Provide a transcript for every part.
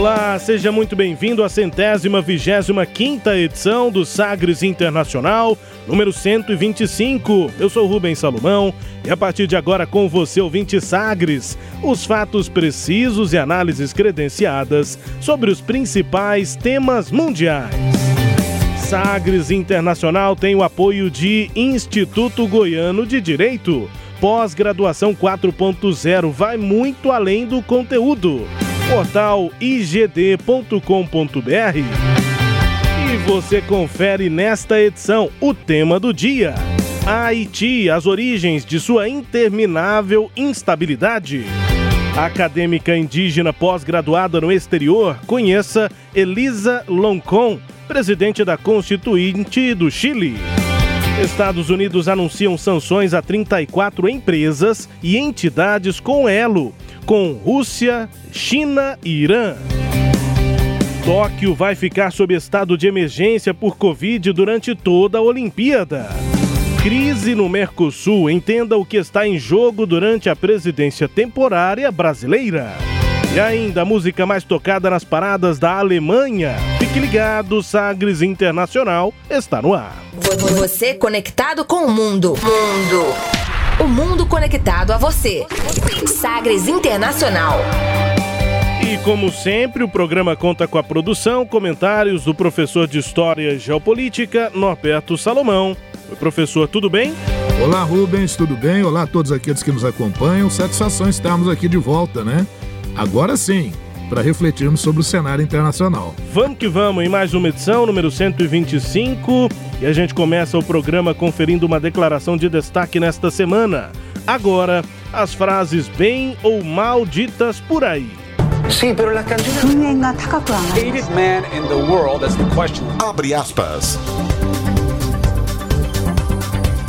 Olá, seja muito bem-vindo à centésima vigésima quinta edição do Sagres Internacional, número 125. Eu sou Rubens Salomão e a partir de agora com você, ouvinte Sagres, os fatos precisos e análises credenciadas sobre os principais temas mundiais. Sagres Internacional tem o apoio de Instituto Goiano de Direito. Pós-graduação 4.0 vai muito além do conteúdo portal igd.com.br. E você confere nesta edição o tema do dia: Haiti, as origens de sua interminável instabilidade. Acadêmica indígena pós-graduada no exterior, conheça Elisa Loncon, presidente da Constituinte do Chile. Estados Unidos anunciam sanções a 34 empresas e entidades com elo com Rússia, China e Irã. Tóquio vai ficar sob estado de emergência por Covid durante toda a Olimpíada. Crise no Mercosul. Entenda o que está em jogo durante a presidência temporária brasileira. E ainda a música mais tocada nas paradas da Alemanha. Fique ligado, Sagres Internacional está no ar. Você conectado com o mundo. Mundo. O mundo conectado a você. Sagres Internacional. E como sempre, o programa conta com a produção, comentários do professor de História e Geopolítica, Norberto Salomão. Oi, professor, tudo bem? Olá, Rubens, tudo bem? Olá a todos aqueles que nos acompanham. Satisfação estarmos aqui de volta, né? Agora sim, para refletirmos sobre o cenário internacional. Vamos que vamos em mais uma edição, número 125. E a gente começa o programa conferindo uma declaração de destaque nesta semana. Agora, as frases bem ou mal ditas por aí. Sí, pero la hated man in the world, that's the question. Abre aspas.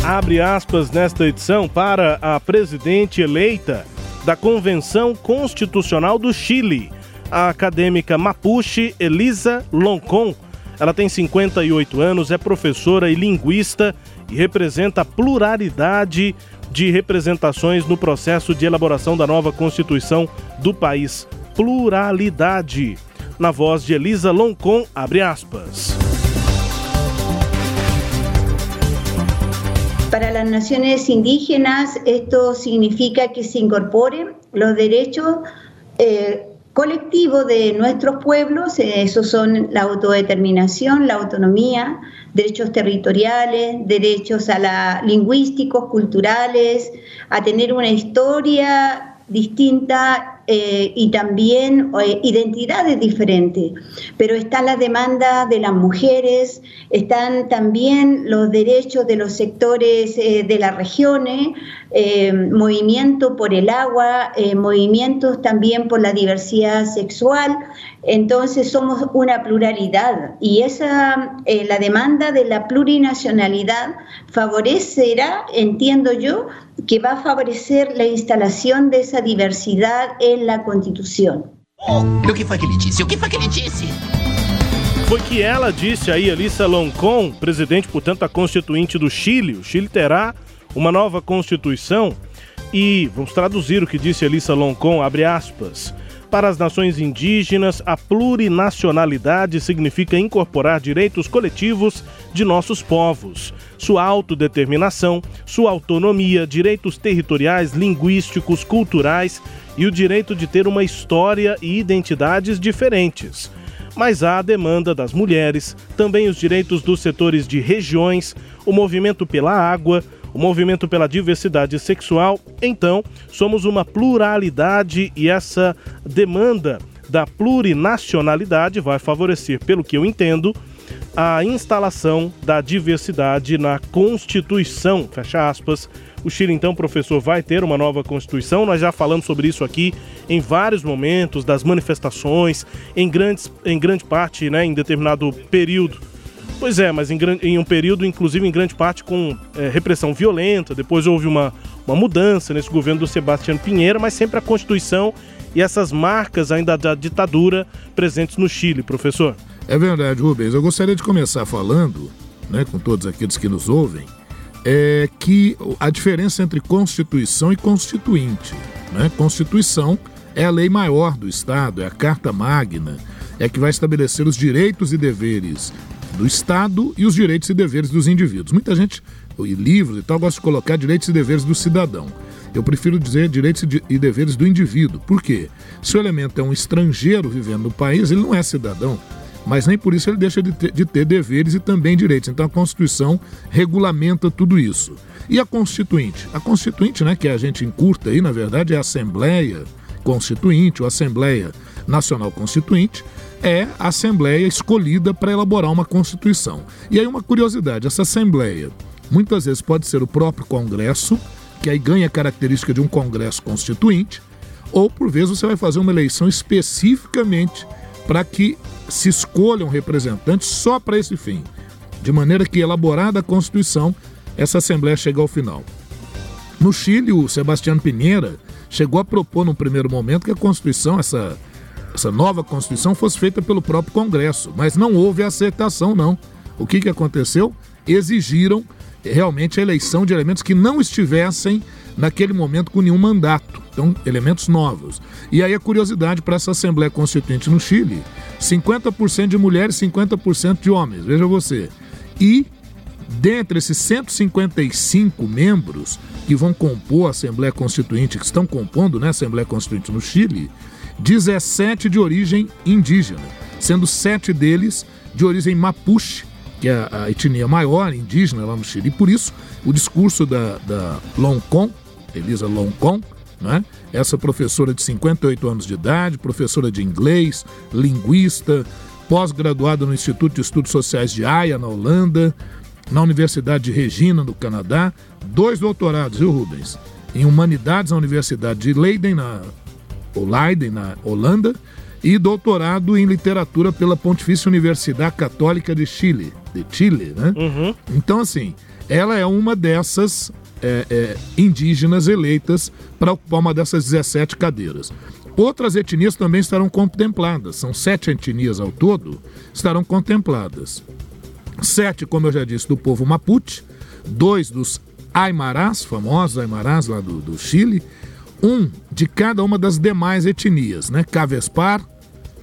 Abre aspas nesta edição para a presidente eleita da Convenção Constitucional do Chile, a acadêmica mapuche Elisa Loncon ela tem 58 anos, é professora e linguista e representa a pluralidade de representações no processo de elaboração da nova Constituição do país. Pluralidade. Na voz de Elisa Loncon, abre aspas. Para las naciones indígenas esto significa que se incorporen los derechos eh, colectivo de nuestros pueblos, eh, esos son la autodeterminación, la autonomía, derechos territoriales, derechos a la lingüísticos, culturales, a tener una historia distinta eh, y también eh, identidades diferentes. Pero está la demanda de las mujeres, están también los derechos de los sectores de las regiones, movimiento por el agua, movimientos también por la diversidad sexual. Entonces somos una pluralidad y esa la demanda de la plurinacionalidad favorecerá, entiendo yo, que va a favorecer la instalación de esa diversidad en la Constituição. o que foi que ele disse? O que foi que ele disse? Foi que ela disse aí, Alissa Loncon, presidente, portanto, da Constituinte do Chile. O Chile terá uma nova Constituição e vamos traduzir o que disse Alissa Loncon, abre aspas. Para as nações indígenas, a plurinacionalidade significa incorporar direitos coletivos de nossos povos, sua autodeterminação, sua autonomia, direitos territoriais, linguísticos, culturais e o direito de ter uma história e identidades diferentes. Mas há a demanda das mulheres, também os direitos dos setores de regiões, o movimento pela água, o movimento pela diversidade sexual. Então, somos uma pluralidade e essa demanda da plurinacionalidade vai favorecer, pelo que eu entendo, a instalação da diversidade na Constituição, fecha aspas. O Chile, então, professor, vai ter uma nova Constituição. Nós já falamos sobre isso aqui em vários momentos, das manifestações, em, grandes, em grande parte, né, em determinado período. Pois é, mas em, em um período, inclusive, em grande parte com é, repressão violenta. Depois houve uma, uma mudança nesse governo do Sebastião Pinheira, mas sempre a Constituição e essas marcas ainda da ditadura presentes no Chile, professor. É verdade, Rubens. Eu gostaria de começar falando, né, com todos aqueles que nos ouvem, é que a diferença entre Constituição e Constituinte. Né? Constituição é a lei maior do Estado, é a Carta Magna, é que vai estabelecer os direitos e deveres do Estado e os direitos e deveres dos indivíduos. Muita gente, e livros e tal, gosta de colocar direitos e deveres do cidadão. Eu prefiro dizer direitos e deveres do indivíduo. Por quê? Se o elemento é um estrangeiro vivendo no país, ele não é cidadão mas nem por isso ele deixa de ter, de ter, deveres e também direitos. Então a Constituição regulamenta tudo isso. E a Constituinte? A Constituinte, né, que a gente encurta aí, na verdade, é a Assembleia Constituinte, ou Assembleia Nacional Constituinte, é a Assembleia escolhida para elaborar uma Constituição. E aí uma curiosidade, essa Assembleia muitas vezes pode ser o próprio Congresso, que aí ganha a característica de um Congresso Constituinte, ou por vezes você vai fazer uma eleição especificamente para que se escolham representantes só para esse fim, de maneira que, elaborada a Constituição, essa Assembleia chega ao final. No Chile, o Sebastião Pinheira chegou a propor, num primeiro momento, que a Constituição, essa, essa nova Constituição, fosse feita pelo próprio Congresso, mas não houve aceitação, não. O que, que aconteceu? Exigiram realmente a eleição de elementos que não estivessem naquele momento com nenhum mandato. Então, elementos novos. E aí a curiosidade para essa Assembleia Constituinte no Chile: 50% de mulheres, 50% de homens. Veja você. E dentre esses 155 membros que vão compor a Assembleia Constituinte, que estão compondo né, a Assembleia Constituinte no Chile, 17 de origem indígena, sendo sete deles de origem mapuche, que é a etnia maior indígena lá no Chile. E por isso, o discurso da, da Loncon, Elisa Loncon, né? essa professora de 58 anos de idade, professora de inglês, linguista, pós-graduada no Instituto de Estudos Sociais de Haia, na Holanda, na Universidade de Regina, no Canadá, dois doutorados, viu, Rubens? Em Humanidades na Universidade de Leiden, na, Leiden, na Holanda, e doutorado em Literatura pela Pontifícia Universidade Católica de Chile, de Chile, né? Uhum. Então, assim, ela é uma dessas é, é, indígenas eleitas para ocupar uma dessas 17 cadeiras. Outras etnias também estarão contempladas, são sete etnias ao todo, estarão contempladas. Sete, como eu já disse, do povo Mapuche, dois dos Aimarás, famosos Aimarás lá do, do Chile, um de cada uma das demais etnias, né? Cavespar,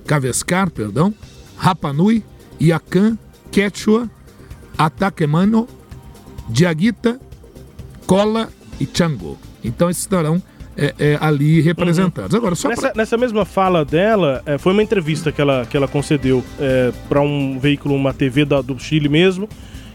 Cavescar, perdão, Rapanui, Iacan, Quechua, Ataquemano, Diaguita Cola e Chango. Então esses estarão é, é, ali representados. Uhum. Agora, só nessa, pra... nessa, mesma fala dela, é, foi uma entrevista que ela, que ela concedeu é, para um veículo, uma TV da, do Chile mesmo,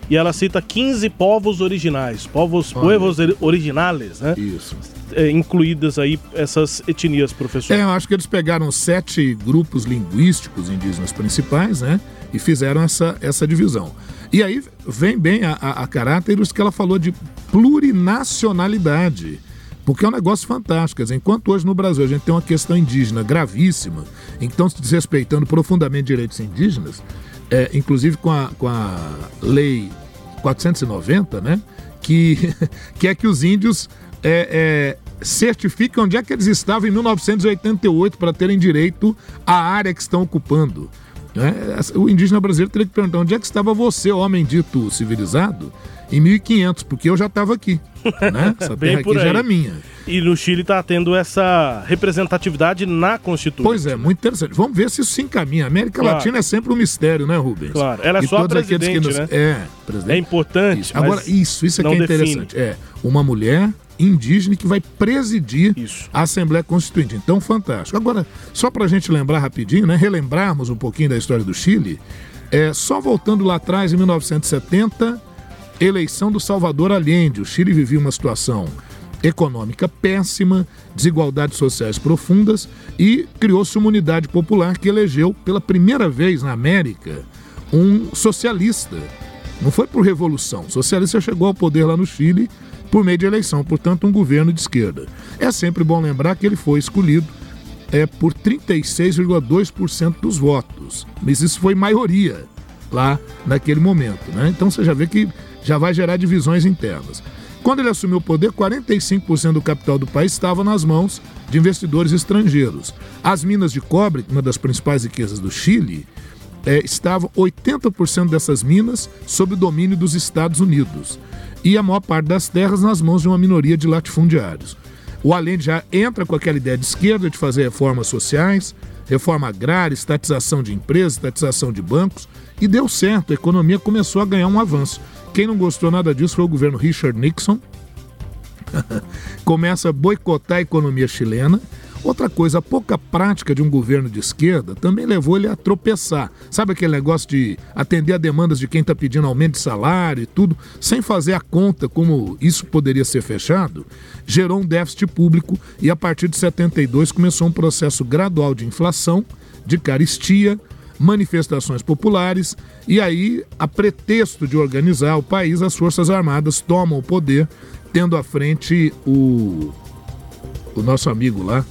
e ela cita 15 povos originais, povos, povos originales, né? Isso. É, incluídas aí essas etnias, professor. É, eu acho que eles pegaram sete grupos linguísticos indígenas principais, né? E fizeram essa, essa divisão. E aí vem bem a, a, a caráter os que ela falou de plurinacionalidade. Porque é um negócio fantástico. Dizer, enquanto hoje no Brasil a gente tem uma questão indígena gravíssima, então se desrespeitando profundamente direitos indígenas, é, inclusive com a, com a lei 490, né? Que, que é que os índios é, é, certificam onde é que eles estavam em 1988 para terem direito à área que estão ocupando. Né? O indígena brasileiro teria que perguntar onde é que estava você, homem dito civilizado, em 1500, porque eu já estava aqui. Né? Essa terra aqui já era minha. E no Chile está tendo essa representatividade na Constituição. Pois é, muito interessante. Vamos ver se isso se encaminha. A América claro. Latina é sempre um mistério, né, Rubens? Claro, ela é e só presidente, nos... né? É, presidente. É importante. Isso. Agora, isso, isso é que é interessante. Define. É, uma mulher indígena que vai presidir Isso. a Assembleia Constituinte. Então, fantástico. Agora, só para a gente lembrar rapidinho, né, relembrarmos um pouquinho da história do Chile, é, só voltando lá atrás, em 1970, eleição do Salvador Allende. O Chile vivia uma situação econômica péssima, desigualdades sociais profundas e criou-se uma unidade popular que elegeu pela primeira vez na América um socialista. Não foi por revolução. O socialista chegou ao poder lá no Chile por meio de eleição, portanto, um governo de esquerda. É sempre bom lembrar que ele foi escolhido é, por 36,2% dos votos, mas isso foi maioria lá naquele momento. Né? Então você já vê que já vai gerar divisões internas. Quando ele assumiu o poder, 45% do capital do país estava nas mãos de investidores estrangeiros. As minas de cobre, uma das principais riquezas do Chile, é, estavam 80% dessas minas sob o domínio dos Estados Unidos e a maior parte das terras nas mãos de uma minoria de latifundiários. O Allende já entra com aquela ideia de esquerda de fazer reformas sociais, reforma agrária, estatização de empresas, estatização de bancos, e deu certo, a economia começou a ganhar um avanço. Quem não gostou nada disso foi o governo Richard Nixon. Começa a boicotar a economia chilena Outra coisa, a pouca prática de um governo de esquerda também levou ele a tropeçar. Sabe aquele negócio de atender a demandas de quem está pedindo aumento de salário e tudo, sem fazer a conta como isso poderia ser fechado? Gerou um déficit público e a partir de 72 começou um processo gradual de inflação, de caristia, manifestações populares e aí, a pretexto de organizar o país, as Forças Armadas tomam o poder, tendo à frente o, o nosso amigo lá,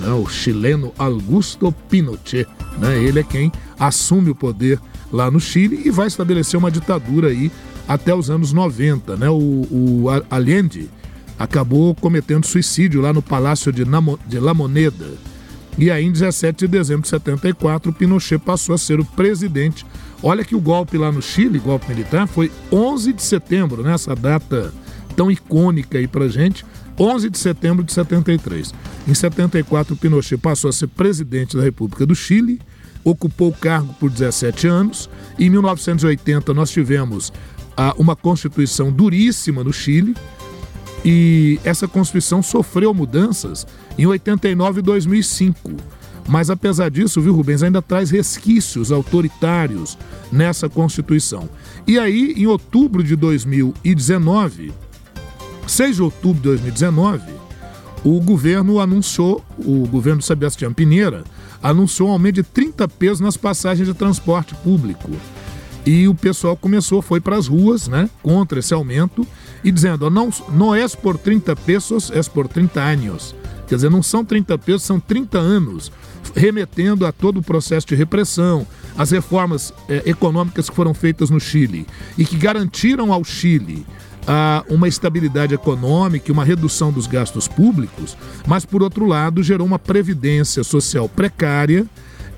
né, o chileno Augusto Pinochet. Né, ele é quem assume o poder lá no Chile e vai estabelecer uma ditadura aí até os anos 90. Né? O, o Allende acabou cometendo suicídio lá no Palácio de, Namo, de La Moneda. E aí, em 17 de dezembro de 74, Pinochet passou a ser o presidente. Olha que o golpe lá no Chile, golpe militar, foi 11 de setembro, né? essa data tão icônica aí pra gente, 11 de setembro de 73. Em 74, Pinochet passou a ser presidente da República do Chile, ocupou o cargo por 17 anos. Em 1980, nós tivemos ah, uma constituição duríssima no Chile, e essa constituição sofreu mudanças em 89 e 2005. Mas apesar disso, viu, Rubens, ainda traz resquícios autoritários nessa Constituição. E aí, em outubro de 2019, 6 de outubro de 2019, o governo anunciou, o governo Sebastião Pinheira, anunciou um aumento de 30 pesos nas passagens de transporte público. E o pessoal começou, foi para as ruas, né, contra esse aumento e dizendo, não, não é por 30 pesos, é por 30 anos. Quer dizer, não são 30 pesos, são 30 anos, remetendo a todo o processo de repressão, as reformas eh, econômicas que foram feitas no Chile e que garantiram ao Chile a uma estabilidade econômica e uma redução dos gastos públicos, mas, por outro lado, gerou uma previdência social precária.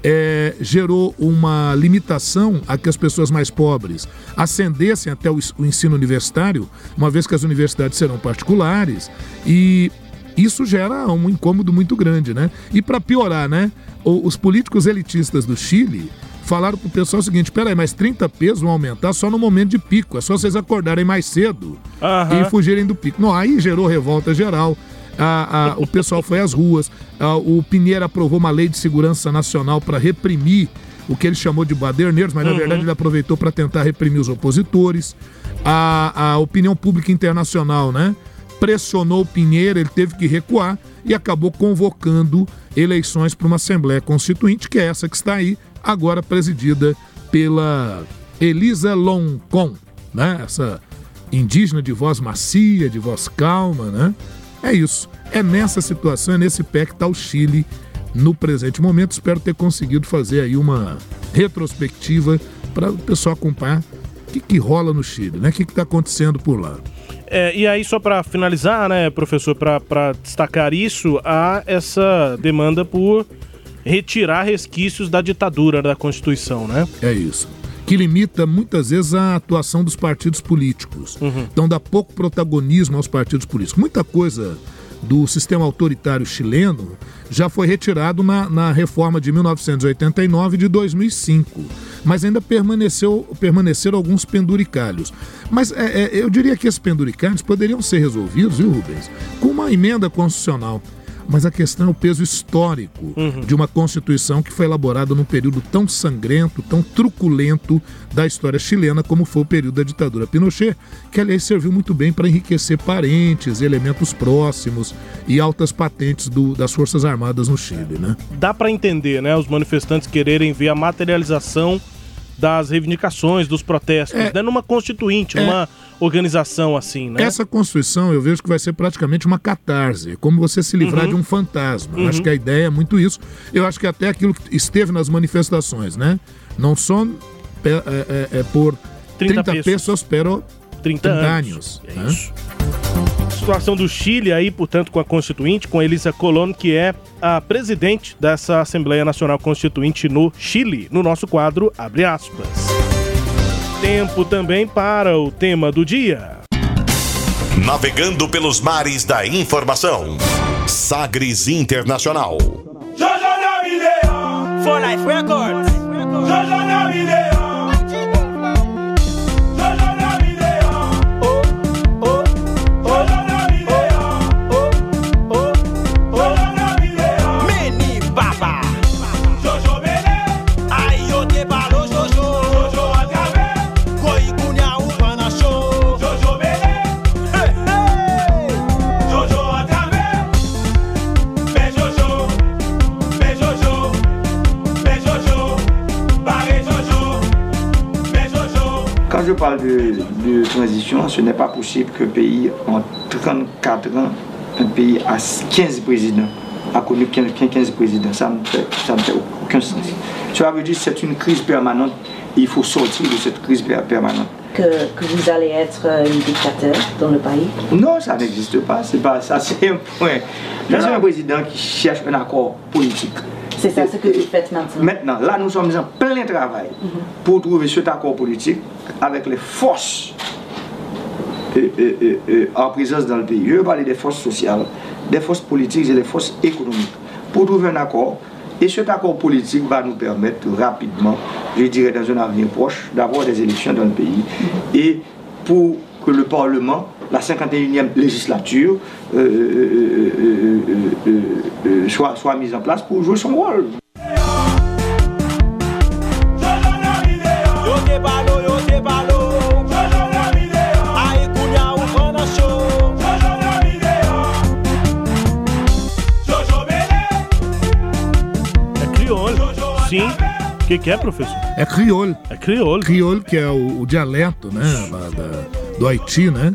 É, gerou uma limitação a que as pessoas mais pobres ascendessem até o, o ensino universitário, uma vez que as universidades serão particulares, e isso gera um incômodo muito grande, né? E para piorar, né? Os políticos elitistas do Chile falaram pro pessoal o seguinte: peraí, mas 30 pesos vão aumentar só no momento de pico. É só vocês acordarem mais cedo uhum. e fugirem do pico. Não, aí gerou revolta geral. Ah, ah, o pessoal foi às ruas. Ah, o Pinheiro aprovou uma lei de segurança nacional para reprimir o que ele chamou de baderneiros, mas uhum. na verdade ele aproveitou para tentar reprimir os opositores. A, a opinião pública internacional, né? Pressionou o Pinheiro, ele teve que recuar e acabou convocando eleições para uma Assembleia Constituinte, que é essa que está aí, agora presidida pela Elisa Loncon, né? Essa indígena de voz macia, de voz calma, né? É isso. É nessa situação, é nesse pé que está o Chile no presente momento. Espero ter conseguido fazer aí uma retrospectiva para o pessoal acompanhar o que, que rola no Chile, né? O que está acontecendo por lá. É, e aí, só para finalizar, né, professor, para destacar isso, há essa demanda por retirar resquícios da ditadura da Constituição, né? É isso. Que limita muitas vezes a atuação dos partidos políticos. Uhum. Então dá pouco protagonismo aos partidos políticos. Muita coisa do sistema autoritário chileno já foi retirado na, na reforma de 1989 e de 2005, mas ainda permaneceu, permaneceram alguns penduricalhos. Mas é, é, eu diria que esses penduricalhos poderiam ser resolvidos, viu, Rubens, com uma emenda constitucional mas a questão é o peso histórico uhum. de uma Constituição que foi elaborada num período tão sangrento, tão truculento da história chilena, como foi o período da ditadura Pinochet, que aliás serviu muito bem para enriquecer parentes, elementos próximos e altas patentes do, das Forças Armadas no Chile. Né? Dá para entender, né, os manifestantes quererem ver a materialização das reivindicações, dos protestos, É. né? Numa constituinte, É. numa organização assim, né? Essa Constituição eu vejo que vai ser praticamente uma catarse, como você se livrar Uhum. de um fantasma. Uhum. acho que a ideia é muito isso. Eu acho que até aquilo que esteve nas manifestações, né? Não só é, é, é por 30 30, pesos. pesos, pero 30 30 anos. anos. É né? isso. Situação do Chile aí, portanto, com a Constituinte, com Elisa Colón, que é a presidente dessa Assembleia Nacional Constituinte no Chile, no nosso quadro Abre aspas. Tempo também para o tema do dia. Navegando pelos mares da informação. Sagres Internacional. For Life Records. Transition, ce n'est pas possible qu'un pays en 34 ans, un pays à 15 présidents, a connu 15, 15 présidents. Ça ne fait, ça ne fait aucun sens. Cela veut dire que c'est une crise permanente et il faut sortir de cette crise per- permanente. que, que vous allez être euh, un dictateur dans le pays? Non, ça n'existe pas. C'est pas ça, c'est un point. Là, c'est un président qui cherche un accord politique. C'est ça ce que vous faites maintenant. Maintenant, là, nous sommes en plein travail pour trouver cet accord politique avec les forces euh, euh, euh, euh, en présence dans le pays. Je veux parler des forces sociales, des forces politiques et des forces économiques pour trouver un accord. Et cet accord politique va nous permettre rapidement, je dirais dans un avenir proche, d'avoir des élections dans le pays. Et pour que le Parlement, la 51e législature, euh, euh, euh, soit, soit mise en place pour jouer son rôle. Que, que é, professor? É crioulo. É crioulo. Crioulo, que é o, o dialeto, né? da- da- do Haiti, né?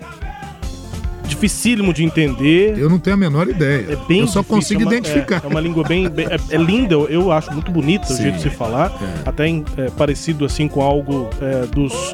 Dificílimo de entender. Eu não tenho a menor ideia. É bem Eu só difícil, consigo é uma- identificar. É, é uma língua bem. bem- é, é linda, eu, acho muito bonita o jeito de se falar. é. Até é, parecido assim com algo é, dos.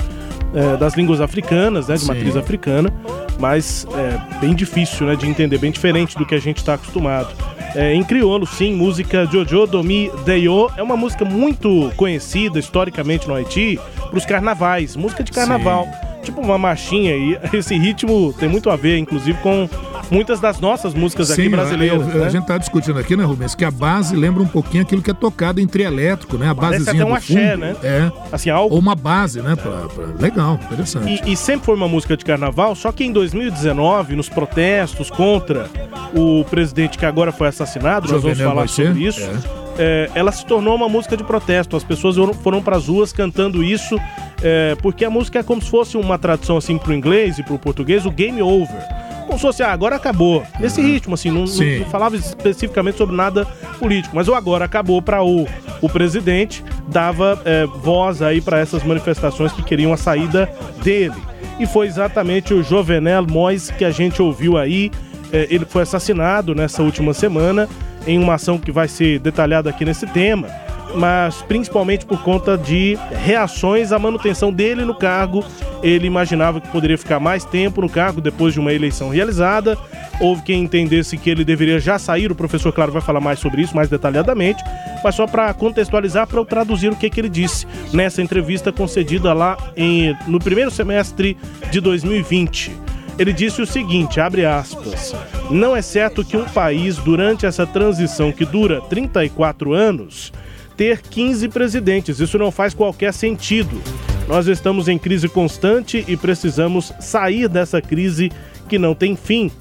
é, das línguas africanas, né? De Sim. matriz africana. Mas é bem difícil, né? De entender, bem diferente do que a gente está acostumado. É, em crioulo, sim, música Jojo Domi Deyo é uma música muito conhecida historicamente no Haiti para os carnavais, música de carnaval. Tipo uma marchinha e esse ritmo tem muito a ver, inclusive, com muitas das nossas músicas aqui Sim, brasileiras. eu- eu- né? A gente tá discutindo aqui, né, Rubens, que a base lembra um pouquinho aquilo que é tocado em trielétrico, né? A Parece basezinha até um do fundo. axé, né? É. Assim, algo Ou uma base, né? Pra, pra- Legal, interessante. E, e sempre foi uma música de carnaval, só que em 2019, nos protestos contra o presidente que agora foi assassinado, nós vamos Jovenel falar Moisés, sobre isso. é, ela se tornou uma música de protesto. As pessoas foram, para as ruas cantando isso, é, porque a música é como se fosse uma tradução assim pro inglês e pro português, o game over. Como se fosse, ah, agora acabou. Nesse ritmo, assim, não, não falava especificamente sobre nada político, mas o agora acabou para o, o presidente, dava é, voz aí para essas manifestações que queriam a saída dele. E foi exatamente o Jovenel Mois que a gente ouviu aí. É, ele foi assassinado nessa última semana em uma ação que vai ser detalhada aqui nesse tema, mas principalmente por conta de reações à manutenção dele no cargo. Ele imaginava que poderia ficar mais tempo no cargo depois de uma eleição realizada. Houve quem entendesse que ele deveria já sair. O professor, claro, vai falar mais sobre isso, mais detalhadamente. Mas só para contextualizar, para eu traduzir o que, que ele disse nessa entrevista concedida lá em, no primeiro semestre de 2020. Ele disse o seguinte, abre aspas: "Não é certo que um país durante essa transição que dura 34 anos ter 15 presidentes. Isso não faz qualquer sentido. Nós estamos em crise constante e precisamos sair dessa crise que não tem fim."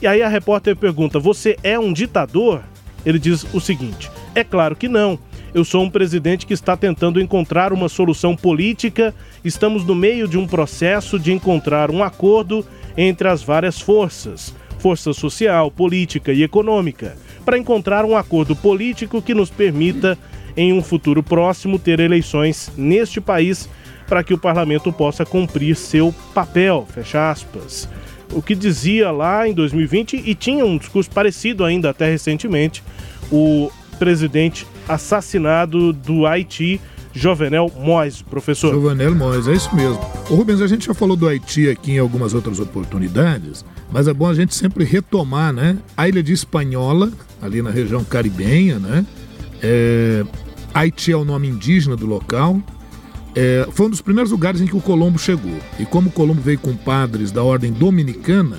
E aí a repórter pergunta: "Você é um ditador?" Ele diz o seguinte: "É claro que não. Eu sou um presidente que está tentando encontrar uma solução política. Estamos no meio de um processo de encontrar um acordo entre as várias forças, força social, política e econômica, para encontrar um acordo político que nos permita em um futuro próximo ter eleições neste país para que o parlamento possa cumprir seu papel, fecha aspas. O que dizia lá em 2020 e tinha um discurso parecido ainda até recentemente, o presidente assassinado do Haiti, Jovenel Mois, professor. Jovenel Mois, é isso mesmo. Rubens, a gente já falou do Haiti aqui em algumas outras oportunidades, mas é bom a gente sempre retomar, né? A ilha de Espanhola, ali na região caribenha, né? É... Haiti é o nome indígena do local. É... Foi um dos primeiros lugares em que o Colombo chegou. E como Colombo veio com padres da ordem dominicana,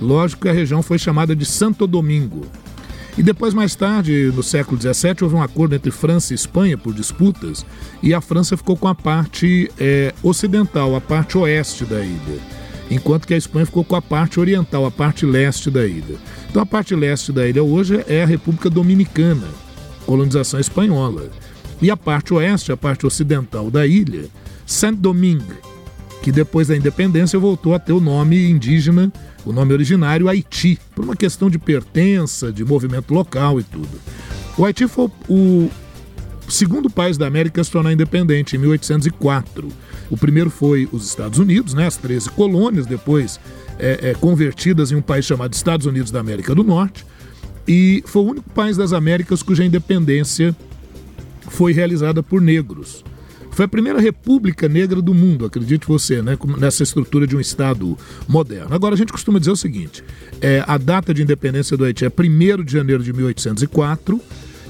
lógico que a região foi chamada de Santo Domingo. E depois, mais tarde, no século XVII, houve um acordo entre França e Espanha por disputas, e a França ficou com a parte é, ocidental, a parte oeste da ilha, enquanto que a Espanha ficou com a parte oriental, a parte leste da ilha. Então, a parte leste da ilha hoje é a República Dominicana, colonização espanhola. E a parte oeste, a parte ocidental da ilha, Saint-Domingue, que depois da independência voltou a ter o nome indígena o nome originário Haiti, por uma questão de pertença, de movimento local e tudo. O Haiti foi o segundo país da América a se tornar independente, em 1804. O primeiro foi os Estados Unidos, né, as 13 colônias, depois é, é, convertidas em um país chamado Estados Unidos da América do Norte, e foi o único país das Américas cuja independência foi realizada por negros. Foi a primeira república negra do mundo, acredite você, né, nessa estrutura de um Estado moderno. Agora, a gente costuma dizer o seguinte: é, a data de independência do Haiti é 1 de janeiro de 1804.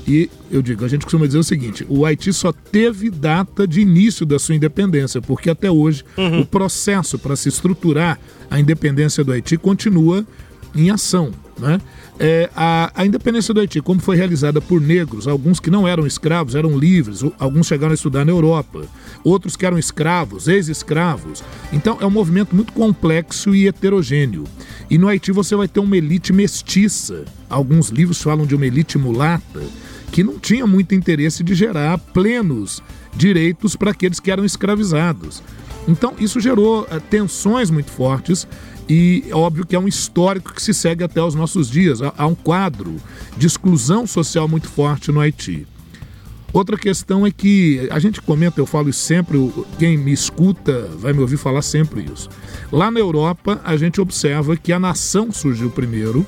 E eu digo, a gente costuma dizer o seguinte: o Haiti só teve data de início da sua independência, porque até hoje uhum. o processo para se estruturar a independência do Haiti continua em ação. Né? É, a, a, independência do Haiti, como foi realizada por negros, alguns que não eram escravos, eram livres, alguns chegaram a estudar na Europa, outros que eram escravos, ex-escravos. Então é um movimento muito complexo e heterogêneo. E no Haiti você vai ter uma elite mestiça. Alguns livros falam de uma elite mulata, que não tinha muito interesse de gerar plenos direitos para aqueles que eram escravizados. Então isso gerou é, tensões muito fortes e é óbvio que é um histórico que se segue até os nossos dias. Há um quadro de exclusão social muito forte no Haiti. Outra questão é que a gente comenta, eu falo isso sempre, quem me escuta vai me ouvir falar sempre isso. Lá na Europa, a gente observa que a nação surgiu primeiro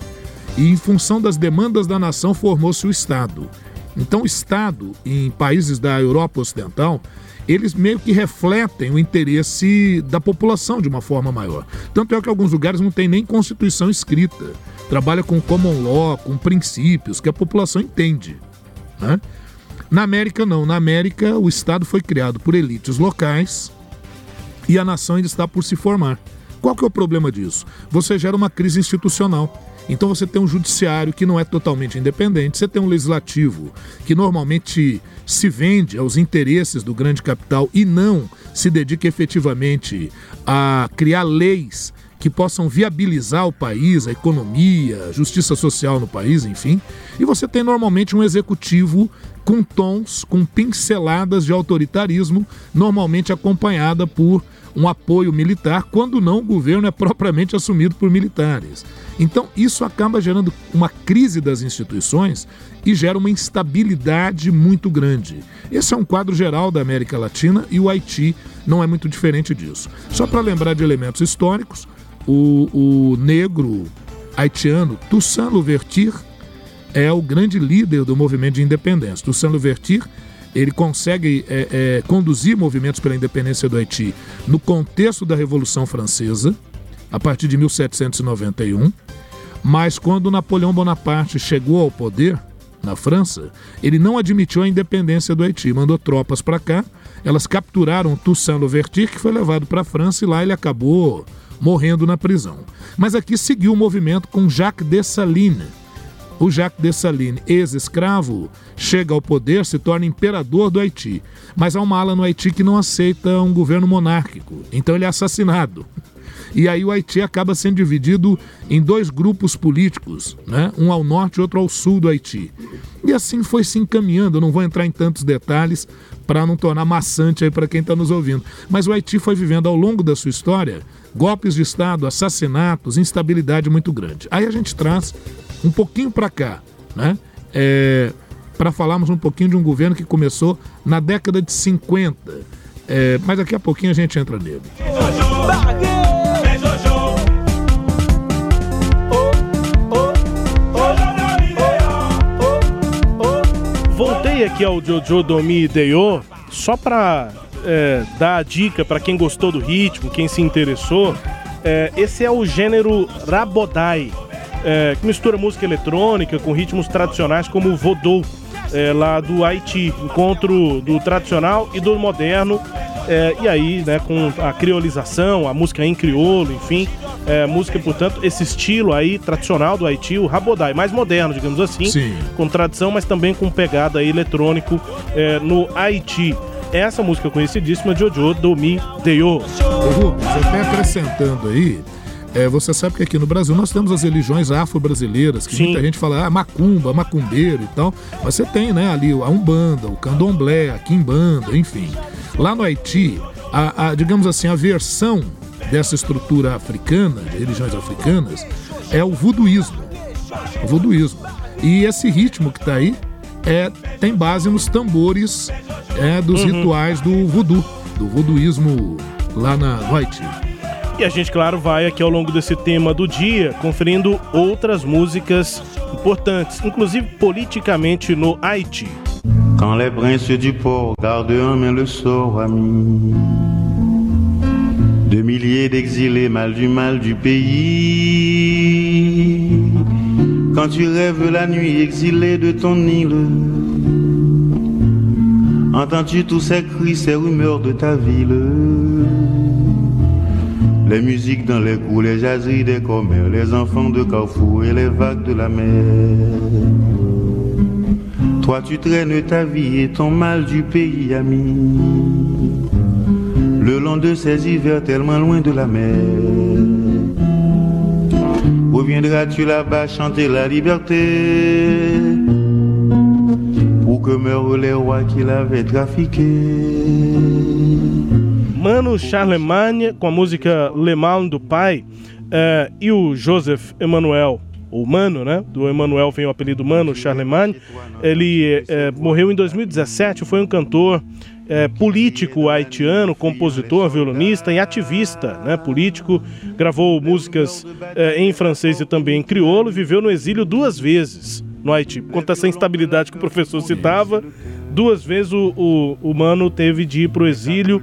e, em função das demandas da nação, formou-se o Estado. Então, o Estado, em países da Europa Ocidental, eles meio que refletem o interesse da população de uma forma maior. Tanto é que alguns lugares não tem nem constituição escrita. Trabalha com common law, com princípios que a população entende. Né? Na América, não. Na América, o Estado foi criado por elites locais e a nação ainda está por se formar. Qual que é o problema disso? Você gera uma crise institucional. Então você tem um judiciário que não é totalmente independente, você tem um legislativo que normalmente se vende aos interesses do grande capital e não se dedica efetivamente a criar leis que possam viabilizar o país, a economia, a justiça social no país, enfim. E você tem normalmente um executivo com tons, com pinceladas de autoritarismo, normalmente acompanhada por um apoio militar, quando não o governo é propriamente assumido por militares. Então, isso acaba gerando uma crise das instituições e gera uma instabilidade muito grande. Esse é um quadro geral da América Latina e o Haiti não é muito diferente disso. Só para lembrar de elementos históricos, o, o negro haitiano Toussaint Louverture é o grande líder do movimento de independência. Toussaint Louverture ele consegue é, é, conduzir movimentos pela independência do Haiti no contexto da Revolução Francesa, a partir de 1791. Mas quando Napoleão Bonaparte chegou ao poder na França, ele não admitiu a independência do Haiti, mandou tropas para cá. Elas capturaram Toussaint Louverture, que foi levado para a França e lá ele acabou morrendo na prisão. Mas aqui seguiu o movimento com Jacques Dessalines o Jacques Dessalines, ex-escravo, chega ao poder, se torna imperador do Haiti. Mas há uma ala no Haiti que não aceita um governo monárquico, então ele é assassinado. E aí o Haiti acaba sendo dividido em dois grupos políticos, né? um ao norte e outro ao sul do Haiti. E assim foi se encaminhando, eu não vou entrar em tantos detalhes para não tornar maçante aí para quem está nos ouvindo. Mas o Haiti foi vivendo ao longo da sua história golpes de Estado, assassinatos, instabilidade muito grande. Aí a gente traz um pouquinho para cá, né? É, para falarmos um pouquinho de um governo que começou na década de 50. É, mas daqui a pouquinho a gente entra nele. Voltei aqui ao Jojo Domi Deyo só para é, dar a dica para quem gostou do ritmo, quem se interessou. É, esse é o gênero Rabodai, é, que mistura música eletrônica com ritmos tradicionais como o Vodou, é, lá do Haiti. Encontro do tradicional e do moderno. É, e aí, né, com a criolização, a música em crioulo, enfim. É, música, portanto, esse estilo aí tradicional do Haiti, o Rabodai, mais moderno, digamos assim, Sim. com tradição, mas também com pegada aí eletrônico é, no Haiti. Essa música conhecidíssima, Jojo Domi Deyo. Rubens, até acrescentando aí, é, você sabe que aqui no Brasil nós temos as religiões afro-brasileiras, que Sim. muita gente fala, ah, macumba, macumbeiro e tal. Mas você tem, né, ali a Umbanda, o Candomblé, a Quimbanda, enfim. Lá no Haiti, a, a, digamos assim, a versão dessa estrutura africana, de religiões africanas, é o voodooísmo. O voodooísmo. E esse ritmo que tá aí é, tem base nos tambores é, dos Uhum. rituais do voodoo, do voodooísmo lá na, no Haiti. E a gente, claro, vai aqui ao longo desse tema do dia conferindo outras músicas importantes, inclusive politicamente no Haiti. Quand les princes du port gardent en main le sort ami de milliers d'exilés mal du mal du pays. Quand tu rêves la nuit exilé de ton île, entends-tu tous ces cris, ces rumeurs de ta ville? Les musiques dans les cours, les jaseries des commères, les enfants de Carrefour et les vagues de la mer. Toi tu traînes ta vie et ton mal du pays ami. Le long de ces hivers tellement loin de la mer. Reviendras-tu là-bas chanter la liberté? Pour que meurent les rois qui l'avaient trafiqué Mano Charlemagne com a música Le Mal do pai eh, e o Joseph Emmanuel, o Mano, né? Do Emmanuel vem o apelido Mano Charlemagne. Ele eh, morreu em 2017, foi um cantor eh, político haitiano, compositor, violonista e ativista, né? Político, gravou músicas eh, em francês e também em crioulo viveu no exílio duas vezes no Haiti. Por conta dessa instabilidade que o professor citava, duas vezes o, o, o Mano teve de ir para o exílio,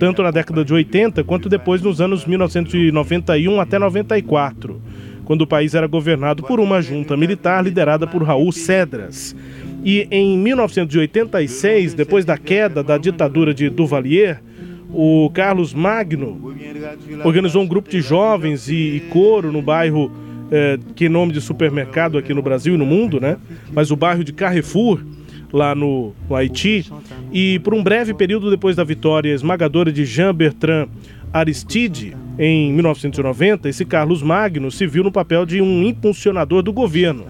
tanto na década de 80 quanto depois nos anos 1991 até 94, quando o país era governado por uma junta militar liderada por Raul Cedras. E em 1986, depois da queda da ditadura de Duvalier, o Carlos Magno organizou um grupo de jovens e, e coro no bairro é, que nome de supermercado aqui no Brasil e no mundo, né? Mas o bairro de Carrefour, lá no, no Haiti. E por um breve período depois da vitória esmagadora de Jean Bertrand Aristide, em 1990, esse Carlos Magno se viu no papel de um impulsionador do governo.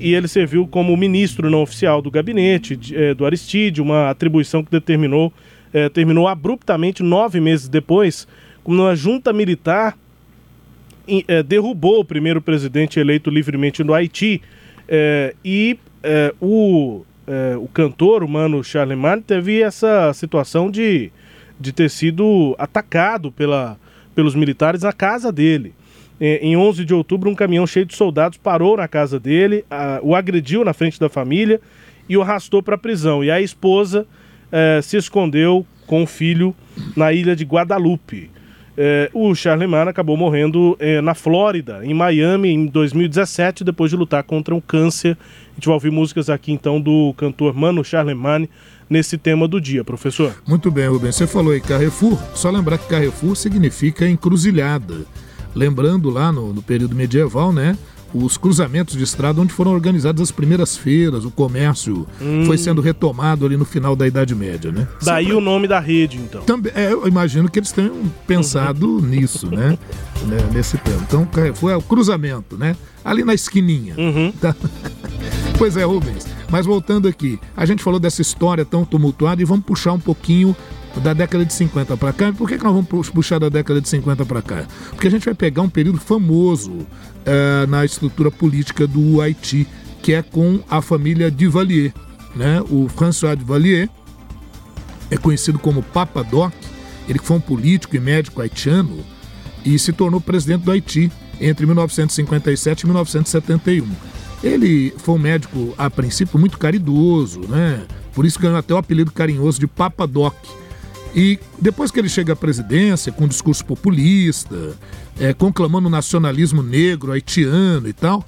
E ele serviu como ministro não oficial do gabinete eh, do Aristide, uma atribuição que determinou, eh, terminou abruptamente nove meses depois, quando uma junta militar derrubou o primeiro presidente eleito livremente no Haiti. eh, e eh, o, o cantor, o Mano Charlemagne, teve essa situação de, de ter sido atacado pela, pelos militares na casa dele. Em 11 de outubro, um caminhão cheio de soldados parou na casa dele, a- o agrediu na frente da família e o arrastou para a prisão. E a esposa se escondeu com o filho na ilha de Guadalupe. Eh, o Charlemagne acabou morrendo eh, na Flórida, em Miami, em 2017, depois de lutar contra um câncer. A gente vai ouvir músicas aqui então do cantor Mano Charlemagne nesse tema do dia, professor. Muito bem, Rubens. Você falou aí Carrefour. Só lembrar que Carrefour significa encruzilhada. Lembrando lá no, no período medieval, né? Os cruzamentos de estrada onde foram organizadas as primeiras feiras, o comércio Hum. foi sendo retomado ali no final da Idade Média, né? Daí o nome da rede, então. Também, é, eu imagino que eles tenham pensado nisso, né? Né, Nesse tempo. Então, é o cruzamento, né? Ali na esquininha. Tá? Pois é, Rubens. Mas voltando aqui, a gente falou dessa história tão tumultuada e vamos puxar um pouquinho da década de 50 para cá. E por que, que nós vamos pu- puxar da década de 50 para cá? Porque a gente vai pegar um período famoso eh, na estrutura política do Haiti, que é com a família Duvalier. né, o François Duvalier, é conhecido como Papa Doc, ele foi um político e médico haitiano e se tornou presidente do Haiti entre 1957 e 1971. Ele foi um médico, a princípio, muito caridoso, né? Por isso ganhou até o apelido carinhoso de Papa Doc. E depois que ele chega à presidência, com um discurso populista, é, conclamando o nacionalismo negro, haitiano e tal,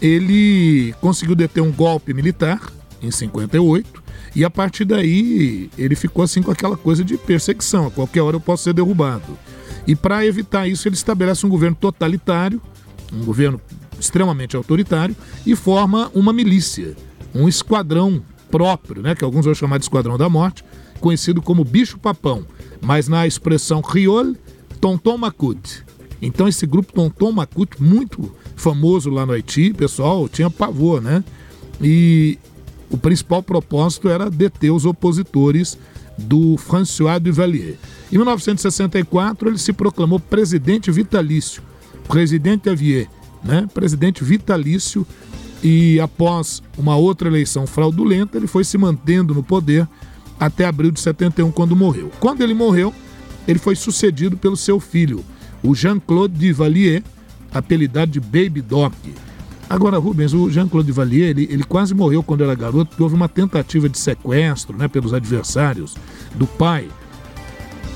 ele conseguiu deter um golpe militar em 58 e a partir daí ele ficou assim com aquela coisa de perseguição, a qualquer hora eu posso ser derrubado. E para evitar isso, ele estabelece um governo totalitário, um governo extremamente autoritário e forma uma milícia, um esquadrão próprio, né, que alguns vão chamar de esquadrão da morte, conhecido como bicho papão, mas na expressão crioulo, tonton macut. Então esse grupo tonton macut muito famoso lá no Haiti, pessoal tinha pavor, né? E o principal propósito era deter os opositores do François Duvalier. Em 1964, ele se proclamou presidente vitalício, presidente Avier, né? presidente vitalício, e após uma outra eleição fraudulenta, ele foi se mantendo no poder até abril de 71, quando morreu. Quando ele morreu, ele foi sucedido pelo seu filho, o Jean-Claude Duvalier, apelidado de Baby Doc. Agora, Rubens, o Jean-Claude Valier, ele, ele, quase morreu quando era garoto, porque houve uma tentativa de sequestro né, pelos adversários do pai.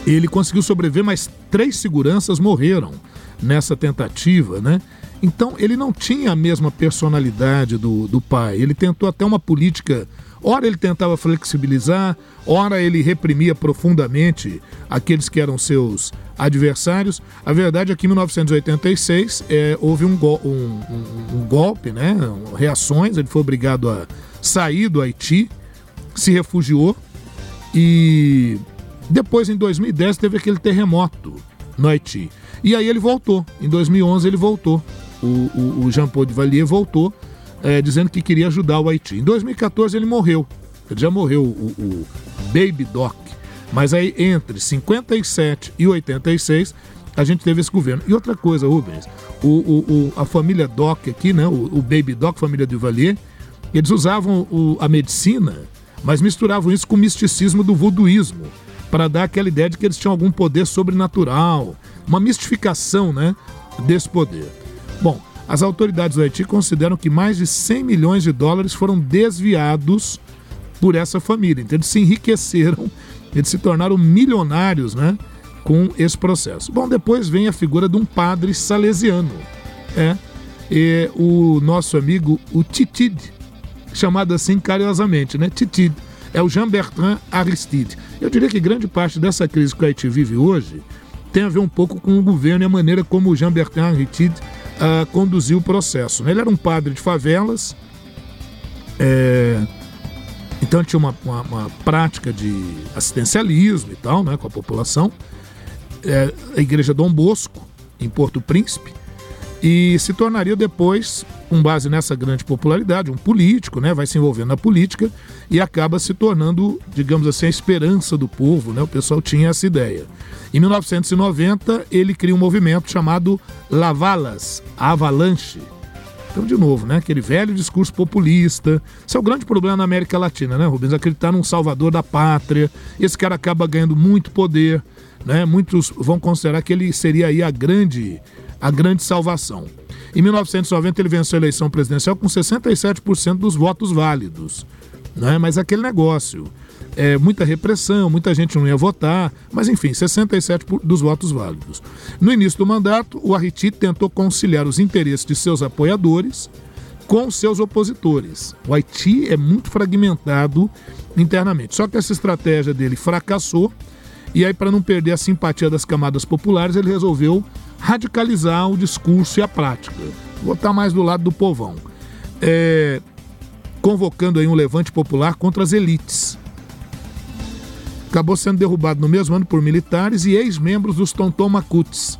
Ele conseguiu sobreviver, mas três seguranças morreram nessa tentativa, né? Então, ele não tinha a mesma personalidade do, do pai. Ele tentou até uma política Ora ele tentava flexibilizar, ora ele reprimia profundamente aqueles que eram seus adversários. A verdade é que em 1986 é, houve um, go um, um, um, golpe, né? reações, ele foi obrigado a sair do Haiti, se refugiou e depois, em 2010, teve aquele terremoto no Haiti. E aí ele voltou. Em 2011 ele voltou. O, o, o Jean-Paul Duvalier voltou é, dizendo que queria ajudar o Haiti. Em 2014 ele morreu. Ele já morreu, o, o Baby Doc. Mas aí entre 57 e 86 a gente teve esse governo. E outra coisa, Rubens, o, o, o a família Doc aqui, né, o, o Baby Doc, família Duvalier, eles usavam o, a medicina, mas misturavam isso com o misticismo do voodooísmo, para dar aquela ideia de que eles tinham algum poder sobrenatural, uma mistificação né, desse poder. Bom, as autoridades do Haiti consideram que mais de 100 milhões de dólares foram desviados por essa família. Então eles se enriqueceram, eles se tornaram milionários né, com esse processo. Bom, depois vem a figura de um padre salesiano. É, e o nosso amigo, o Titid, chamado assim carinhosamente, né? Titid. É o Jean-Bertrand Aristide. Eu diria que grande parte dessa crise que o Haiti vive hoje tem a ver um pouco com o governo e a maneira como o Jean-Bertrand Aristide uh, conduziu o processo. Né? Ele era um padre de favelas, é, então tinha uma, uma, uma, prática de assistencialismo e tal, né, com a população. É, a igreja Dom Bosco, em Porto Príncipe, e se tornaria depois, com base nessa grande popularidade, um político, né, vai se envolvendo na política e acaba se tornando, digamos assim, a esperança do povo, né, o pessoal tinha essa ideia. Em 1990, ele cria um movimento chamado Lavalas, Avalanche. Então, de novo, né, aquele velho discurso populista. Esse é o grande problema na América Latina, né, Rubens? Acreditar num salvador da pátria. Esse cara acaba ganhando muito poder, né? Muitos vão considerar que ele seria aí a grande a grande salvação. Em 1990 ele venceu a eleição presidencial com 67% dos votos válidos. Né? Mas aquele negócio, é, muita repressão, muita gente não ia votar, mas enfim, 67% dos votos válidos. No início do mandato, o Arriti tentou conciliar os interesses de seus apoiadores com seus opositores. O Haiti é muito fragmentado internamente. Só que essa estratégia dele fracassou e aí, para não perder a simpatia das camadas populares, ele resolveu radicalizar o discurso e a prática. Botar mais do lado do povão. É, convocando aí um levante popular contra as elites. Acabou sendo derrubado no mesmo ano por militares e ex-membros dos Tonton Macuts,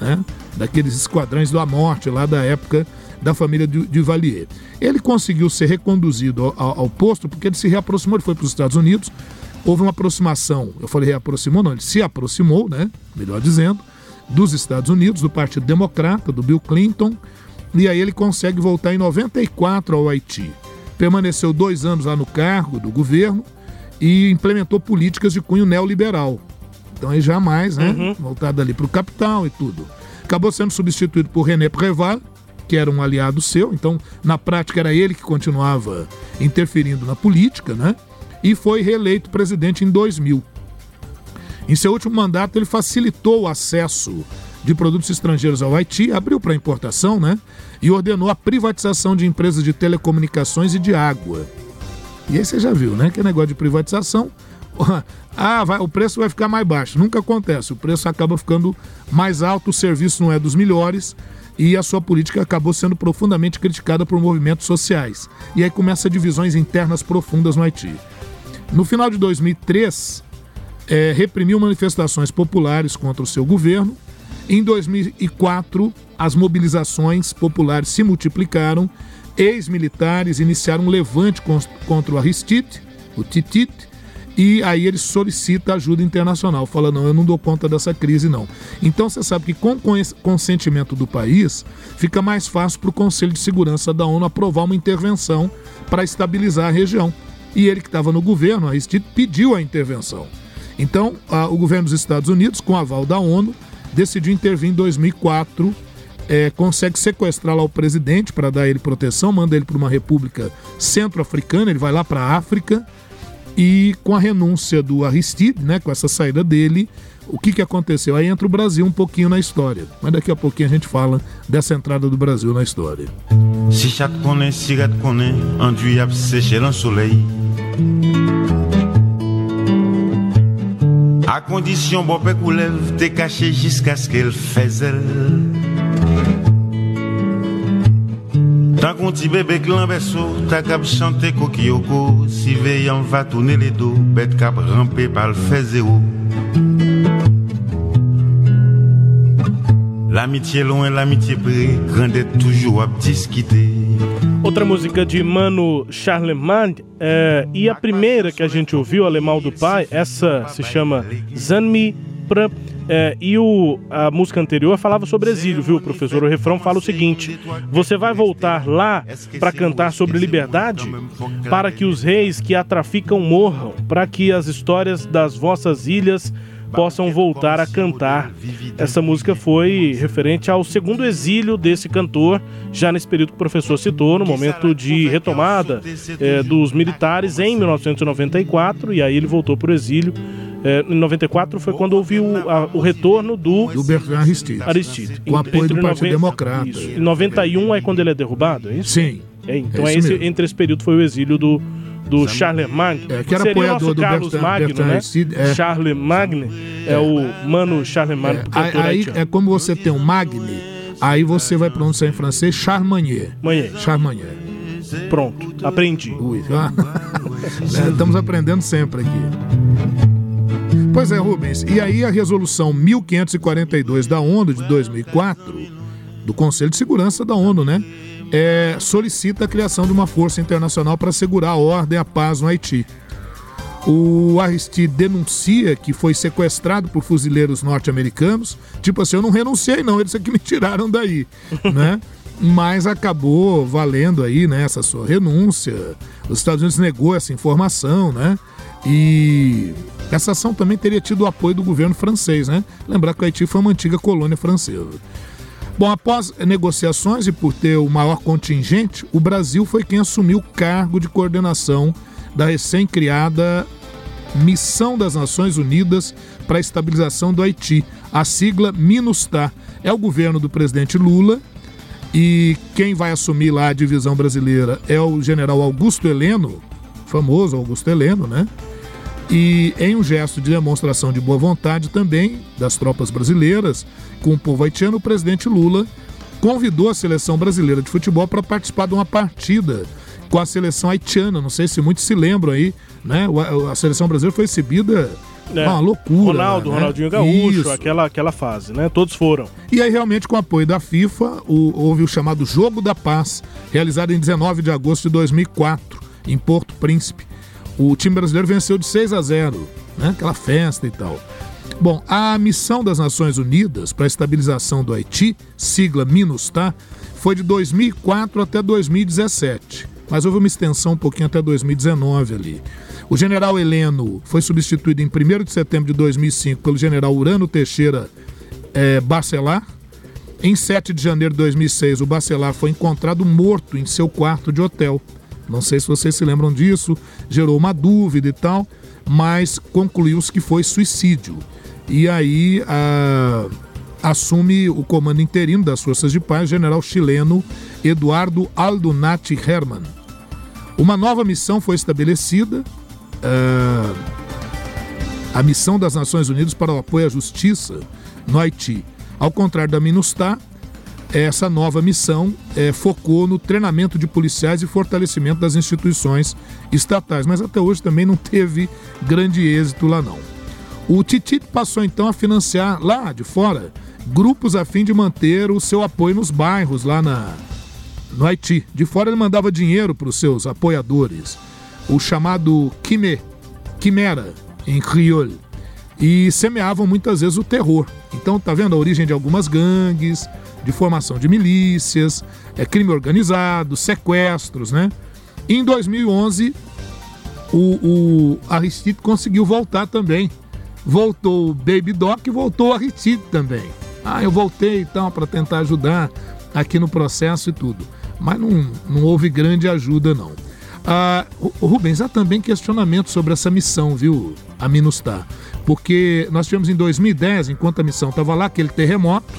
né? daqueles esquadrões da morte lá da época da família de, de Valier. Ele conseguiu ser reconduzido ao, ao, posto porque ele se reaproximou, ele foi para os Estados Unidos, houve uma aproximação, eu falei reaproximou, não, ele se aproximou, né? Melhor dizendo, dos Estados Unidos, do Partido Democrata, do Bill Clinton, e aí ele consegue voltar em 94 ao Haiti. permaneceu dois anos lá no cargo do governo e implementou políticas de cunho neoliberal. Então aí jamais, né? Uhum. Voltado ali para o capital e tudo. Acabou sendo substituído por René Préval, que era um aliado seu. Então, na prática, era ele que continuava interferindo na política, né? E foi reeleito presidente em 2000. Em seu último mandato, ele facilitou o acesso de produtos estrangeiros ao Haiti, abriu para importação, né? E ordenou a privatização de empresas de telecomunicações e de água. E aí você já viu, né? Que negócio de privatização. Ah, vai, o preço vai ficar mais baixo. Nunca acontece. O preço acaba ficando mais alto, o serviço não é dos melhores e a sua política acabou sendo profundamente criticada por movimentos sociais. E aí começa divisões internas profundas no Haiti. No final de 2003, é, reprimiu manifestações populares contra o seu governo. Em 2004, as mobilizações populares se multiplicaram. Ex-militares iniciaram um levante contra o Aristide, o Titit, e aí ele solicita ajuda internacional. Fala: não, eu não dou conta dessa crise, não. Então você sabe que com consentimento do país, fica mais fácil para o Conselho de Segurança da ONU aprovar uma intervenção para estabilizar a região. E ele que estava no governo, Aristide, pediu a intervenção. Então, a, o governo dos Estados Unidos, com aval da ONU, decidiu intervir em 2004, é, consegue sequestrar lá o presidente para dar ele proteção, manda ele para uma república centro-africana, ele vai lá para a África e com a renúncia do Aristide, né, com essa saída dele, o que, que aconteceu? Aí entra o Brasil um pouquinho na história. Mas daqui a pouquinho a gente fala dessa entrada do Brasil na história. Si chat konen, si gat konen, anduy ap seche lan soleil A kondisyon bo pek ou lev, te kache jiska skel fezel Tan kon ti bebe klan beso, ta kap chante kokiyoko Si veyan va tourner les dos, bet kap rampe pal fezero L'amitié loin, l'amitié près, grandet toujours ap discuter Outra música de Mano Charlemagne é, e a primeira que a gente ouviu, Alemão do Pai, essa se chama Zanmi Pra. É, e o, a música anterior falava sobre exílio, viu, professor? O refrão fala o seguinte: Você vai voltar lá para cantar sobre liberdade? Para que os reis que a traficam morram, para que as histórias das vossas ilhas possam voltar a cantar. Essa música foi referente ao segundo exílio desse cantor, já nesse período que o professor citou, no momento de retomada é, dos militares em 1994, e aí ele voltou para o exílio. É, em 94 foi quando houve o, a, o retorno do, do Bertrand Aristide. Aristide. Com apoio do Partido 90, Democrata. Isso. Em 91 é quando ele é derrubado, é isso? Sim. É, então É é esse, entre esse período foi o exílio do, do Charlemagne. É, que era Seria apoiador do Carlos Bertrand- Magno, Bertrand né? Aristide, é. Charlemagne é, o Mano Charlemagne, Aí, cantor aí haitiano. é como você tem um Magne, aí você vai pronunciar em francês Charmanier. Manhã. Charmanier. Pronto, aprendi. Ui. É, estamos aprendendo sempre aqui. Pois é, Rubens. E aí a resolução 1542 da ONU de 2004, do Conselho de Segurança da ONU, né? É, solicita a criação de uma força internacional para assegurar a ordem e a paz no Haiti. O Aristide denuncia que foi sequestrado por fuzileiros norte-americanos. Tipo assim, eu não renunciei não, eles é que me tiraram daí, né? Mas acabou valendo aí, né, essa sua renúncia. Os Estados Unidos negou essa informação, né? E essa ação também teria tido o apoio do governo francês, né? Lembrar que o Haiti foi uma antiga colônia francesa. Bom, após negociações e por ter o maior contingente, o Brasil foi quem assumiu o cargo de coordenação da recém-criada Missão das Nações Unidas para a Estabilização do Haiti, a sigla MINUSTAH. É o governo do presidente Lula e quem vai assumir lá a divisão brasileira é o general Augusto Heleno, famoso Augusto Heleno, né? E em um gesto de demonstração de boa vontade também das tropas brasileiras com o povo haitiano, o presidente Lula convidou a seleção brasileira de futebol para participar de uma partida com a seleção haitiana. Não sei se muitos se lembram aí, né? A seleção brasileira foi exibida É, uma loucura. Ronaldo, né? Ronaldinho Gaúcho, Isso. aquela, aquela fase, né? Todos foram. E aí, realmente, com o apoio da FIFA, o- houve o chamado Jogo da Paz, realizado em 19 de agosto de 2004, em Porto Príncipe. O time brasileiro venceu de 6 a 0, né? Aquela festa e tal. Bom, a missão das Nações Unidas para a estabilização do Haiti, sigla MINUSTAH, foi de 2004 até 2017. mas houve uma extensão um pouquinho até 2019 ali. O general Heleno foi substituído em 1 de setembro de 2005 pelo general Urano Teixeira é, Bacelar. Em 7 de janeiro de 2006, o Bacelar foi encontrado morto em seu quarto de hotel. Não sei se vocês se lembram disso, gerou uma dúvida e tal, mas concluiu-se que foi suicídio. E aí a, assume o comando interino das Forças de Paz, general chileno Eduardo Aldunati Herman. Uma nova missão foi estabelecida, uh, a missão das Nações Unidas para o apoio à justiça no Haiti. Ao contrário da MINUSTAH, essa nova missão é, focou no treinamento de policiais e fortalecimento das instituições estatais, mas até hoje também não teve grande êxito lá não. O Titi passou então a financiar lá de fora grupos a fim de manter o seu apoio nos bairros lá na, no Haiti. De fora ele mandava dinheiro para os seus apoiadores, o chamado Quimé, Quimera, em crioulo, e semeavam muitas vezes o terror. Então tá vendo a origem de algumas gangues, de formação de milícias, é crime organizado, sequestros, né? E em 2011 o, o Aristide conseguiu voltar também. Voltou o Baby Doc e voltou o Aristide também. Ah, eu voltei então para tentar ajudar aqui no processo e tudo. Mas não, não houve grande ajuda, não. Ah, Rubens, há também questionamento sobre essa missão, viu, a Minustar? Porque nós tivemos em 2010, enquanto a missão estava lá, aquele terremoto,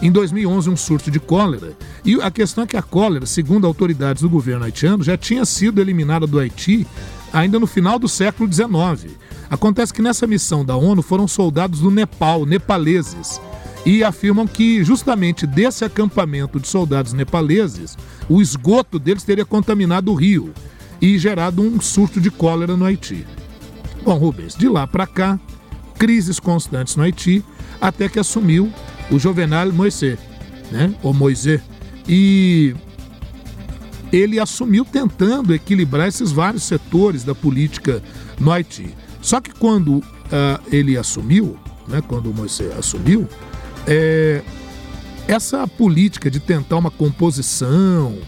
em 2011 um surto de cólera. E a questão é que a cólera, segundo autoridades do governo haitiano, já tinha sido eliminada do Haiti ainda no final do século XIX. Acontece que nessa missão da ONU foram soldados do Nepal, nepaleses, e afirmam que justamente desse acampamento de soldados nepaleses, o esgoto deles teria contaminado o rio e gerado um surto de cólera no Haiti. Bom, Rubens, de lá para cá, crises constantes no Haiti, até que assumiu o Jovenal Moisés, né? O Moisés. E ele assumiu tentando equilibrar esses vários setores da política no Haiti. Só que quando uh, ele assumiu, né, quando o Moisés assumiu, é, essa política de tentar uma composição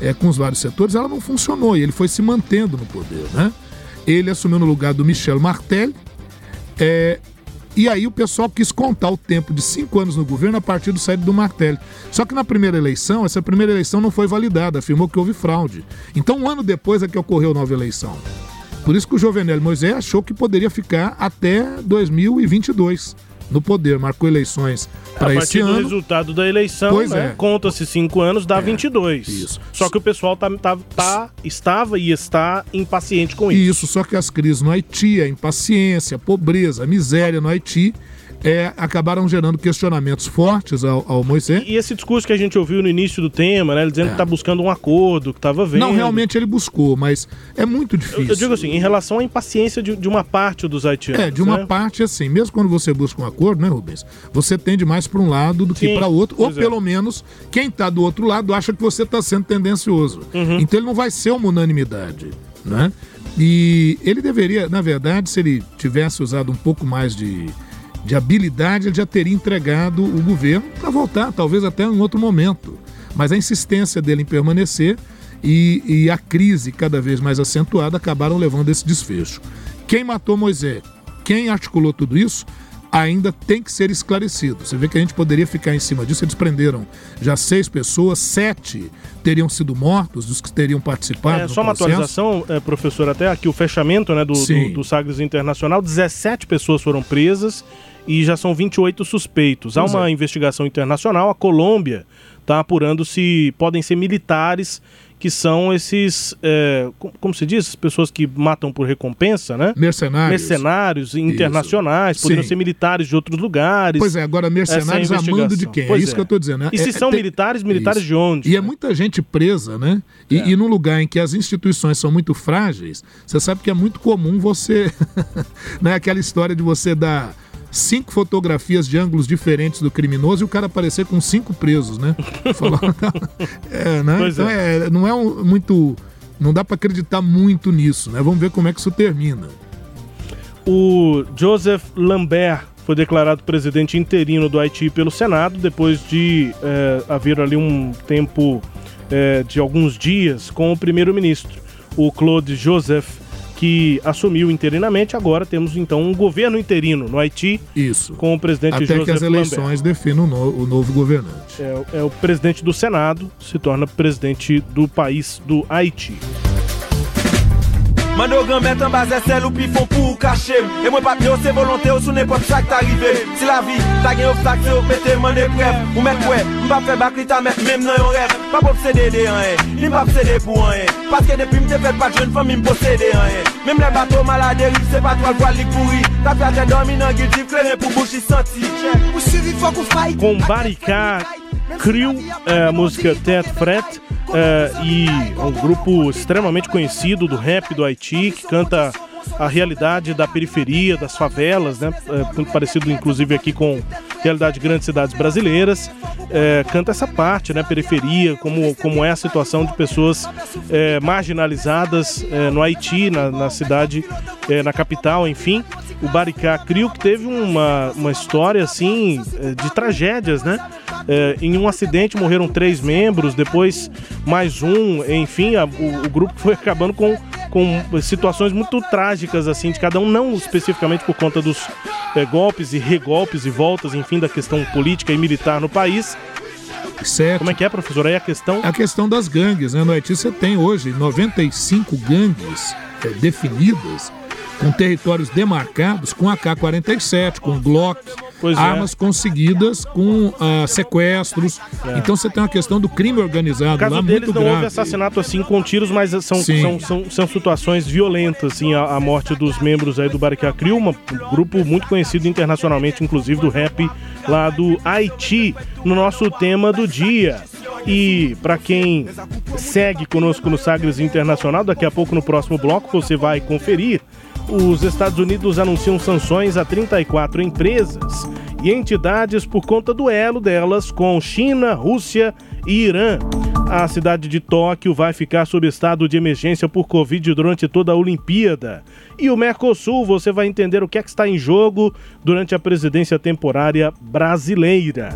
é, com os vários setores, ela não funcionou e ele foi se mantendo no poder. Né? Ele assumiu no lugar do Michel Martel, é, e aí o pessoal quis contar o tempo de cinco anos no governo a partir do saído do Martelli. Só que na primeira eleição, essa primeira eleição não foi validada, afirmou que houve fraude. Então um ano depois é que ocorreu a nova eleição. Por isso que o Jovenel Moisés achou que poderia ficar até 2022 no poder, marcou eleições para esse ano. A partir do resultado da eleição, pois né, é. conta-se cinco anos, dá é, 22. Isso. Só que o pessoal tá, tá, tá, estava e está impaciente com isso. Isso, só que as crises no Haiti, a impaciência, a pobreza, a miséria no Haiti é, acabaram gerando questionamentos fortes ao, ao Moisés. E, esse discurso que a gente ouviu no início do tema, né? Ele dizendo é. que está buscando um acordo, que estava vendo. Não, realmente ele buscou, mas é muito difícil. Eu, eu digo assim, em relação à impaciência de, de, uma parte dos haitianos. É, de uma né? parte assim, mesmo quando você busca um acordo, né, Rubens? Você tende mais para um lado do que para outro, ou é. pelo menos quem está do outro lado acha que você está sendo tendencioso. Uhum. Então ele não vai ser uma unanimidade, né? E ele deveria, na verdade, se ele tivesse usado um pouco mais de de habilidade, ele já teria entregado o governo para voltar, talvez até em outro momento. Mas a insistência dele em permanecer e, e a crise cada vez mais acentuada acabaram levando esse desfecho. Quem matou Moisés? Quem articulou tudo isso? ainda tem que ser esclarecido. Você vê que a gente poderia ficar em cima disso. Eles prenderam já seis pessoas, sete teriam sido mortos, dos que teriam participado. É, só uma processo. atualização, é, professor, até aqui o fechamento né, do, do, do Sagres Internacional: 17 pessoas foram presas e já são 28 suspeitos. Há uma é. investigação internacional, a Colômbia está apurando se podem ser militares que são esses, é, como se diz, pessoas que matam por recompensa, né? Mercenários. Mercenários internacionais, isso. poderiam Sim. ser militares de outros lugares. Pois é, agora mercenários a mando de quem? É pois é isso é. que eu estou dizendo. Né? E se é, são tem... militares, militares isso. de onde? E é né? é muita gente presa, né? E, é. e num lugar em que as instituições são muito frágeis, você sabe que é muito comum você... né? Aquela história de você dar cinco fotografias de ângulos diferentes do criminoso e o cara aparecer com cinco presos, né? Falou, é, né? Pois então é. é. não é um, muito. Não dá para acreditar muito nisso, né? Vamos ver como é que isso termina. O Joseph Lambert foi declarado presidente interino do Haiti pelo Senado depois de é, haver ali um tempo é, de alguns dias com o primeiro-ministro, o Claude Joseph, que assumiu interinamente. Agora temos então um governo interino no Haiti. Isso. Com o presidente Até Joseph que as eleições Lambert. definam o, no- o novo governante. É, é o presidente do Senado, se torna presidente do país do Haiti. Mando gran met an bazè sel ou pi fon pou ou kachem E mwen papye ou se volante ou sou nepot sak t'arive Si la vi, ta gen ou flak se ou pete man e prev Ou met kwe, mbap fe bak li ta met mem nan yon rev Pap obsede de an e, en, li mbap sede pou an en Paske depi mte fet pat jwen fam mi mposede an en Mem le bato malade riv se pat wal wal li kouri. Ta fya jen dormi nan gil div kleren pou bouchi santi. Ou suivi fok ou fay Kon barikad. Crew, é, a música Tet Fret, é, e um grupo extremamente conhecido do rap do Haiti, que canta a realidade da periferia, das favelas, né? É, parecido inclusive aqui com realidade de grandes cidades brasileiras. É, canta essa parte, né? Periferia, como, como é a situação de pessoas é, marginalizadas é, no Haiti, na, na cidade, é, na capital, enfim. O Baricá Crio, que teve uma, uma história assim é, de tragédias, né? Em um acidente morreram três membros, depois mais um, enfim, a- o, o grupo foi acabando com, com situações muito trágicas, assim, de cada um, não especificamente por conta dos é, golpes e regolpes e voltas, enfim, da questão política e militar no país. Certo. Como é que é, professor? Aí a questão. A questão das gangues, né? No Haiti você tem hoje 95 gangues é, definidas, com territórios demarcados, com AK-47, com Glock, Pois é. armas conseguidas com ah, sequestros. É. Então você tem uma questão do crime organizado No caso lá deles muito não grave. houve assassinato assim com tiros, mas são, Sim. são, são, são situações violentas, assim, a, a morte dos membros aí do Baricá Crew, um grupo muito conhecido internacionalmente, inclusive do rap lá do Haiti, no nosso tema do dia. E para quem segue conosco no Sagres Internacional, daqui a pouco no próximo bloco você vai conferir. Os Estados Unidos anunciam sanções a 34 empresas e entidades por conta do elo delas com China, Rússia e Irã. A cidade de Tóquio vai ficar sob estado de emergência por Covid durante toda a Olimpíada. E o Mercosul, você vai entender o que é que está em jogo durante a presidência temporária brasileira.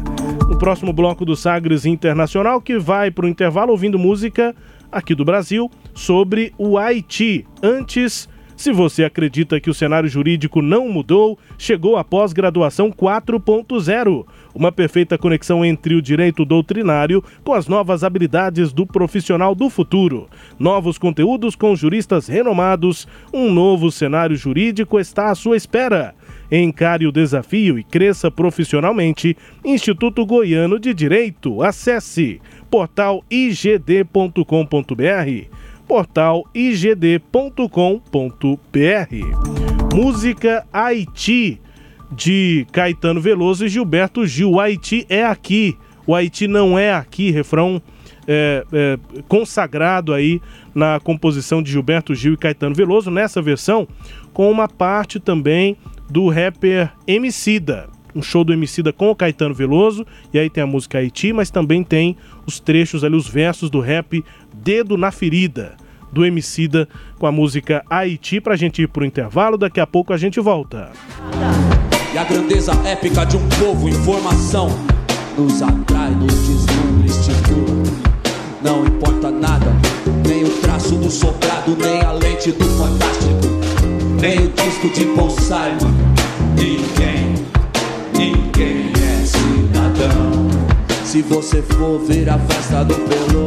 No próximo bloco do Sagres Internacional, que vai para o intervalo ouvindo música aqui do Brasil sobre o Haiti. Antes, se você acredita que o cenário jurídico não mudou, chegou a pós-graduação 4.0. Uma perfeita conexão entre o direito doutrinário com as novas habilidades do profissional do futuro. Novos conteúdos com juristas renomados. Um novo cenário jurídico está à sua espera. Encare o desafio e cresça profissionalmente. Instituto Goiano de Direito. Acesse portaligd.com.br portaligd.com.br. Música Haiti de Caetano Veloso e Gilberto Gil. O Haiti é aqui, o Haiti não é aqui. Refrão é, é, consagrado aí na composição de Gilberto Gil e Caetano Veloso, nessa versão, com uma parte também do rapper Emicida. Um show do Emicida com o Caetano Veloso, e aí tem a música Haiti, mas também tem os trechos ali, os versos do rap Dedo na Ferida, do Emicida com a música Haiti, pra gente ir pro intervalo, daqui a pouco a gente volta. E a grandeza épica de um povo em formação nos atrai, nos deslumbra. Não importa nada, nem o traço do sobrado, nem a lente do fantástico, nem o disco de Paul Simon. Ninguém, ninguém é cidadão. Se você for ver a festa do Pelô,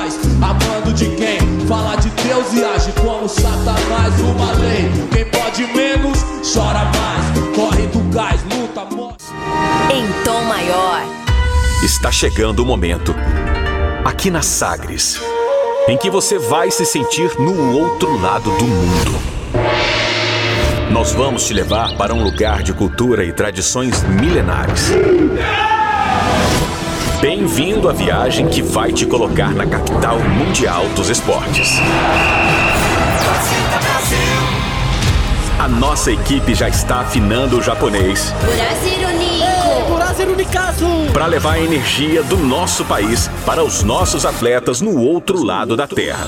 Satanás. Uma lei. Quem pode menos, chora mais. Corre do gás, luta, morre. Em tom maior. Está chegando o momento, aqui na Sagres, em que você vai se sentir no outro lado do mundo. Nós vamos te levar para um lugar de cultura e tradições milenares. Bem-vindo à viagem que vai te colocar na capital mundial dos esportes. A nossa equipe já está afinando o japonês para levar a energia do nosso país para os nossos atletas no outro lado da terra.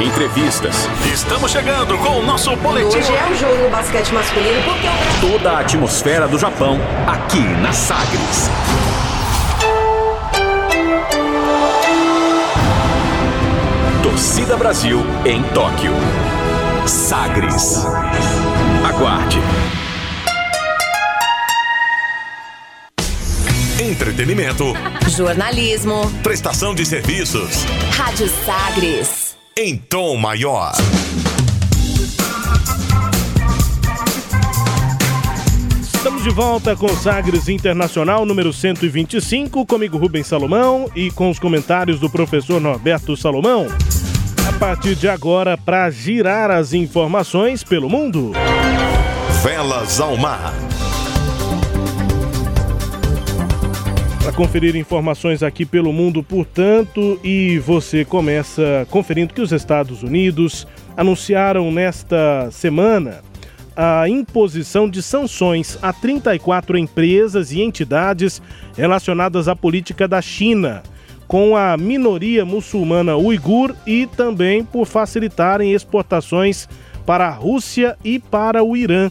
Entrevistas. Estamos chegando com o nosso boletim. Hoje é o jogo no basquete masculino porque eu... Toda a atmosfera do Japão aqui na Sagres. Torcida Brasil em Tóquio. Sagres. Aguarde. Entretenimento. Jornalismo. Prestação de serviços. Rádio Sagres. Em tom maior. Estamos de volta com Sagres Internacional número 125, comigo Rubens Salomão e com os comentários do professor Norberto Salomão. A partir de agora, para girar as informações pelo mundo. Velas ao mar. Para conferir informações aqui pelo mundo, portanto, e você começa conferindo que os Estados Unidos anunciaram nesta semana a imposição de sanções a 34 empresas e entidades relacionadas à política da China, com a minoria muçulmana uigur e também por facilitarem exportações para a Rússia e para o Irã.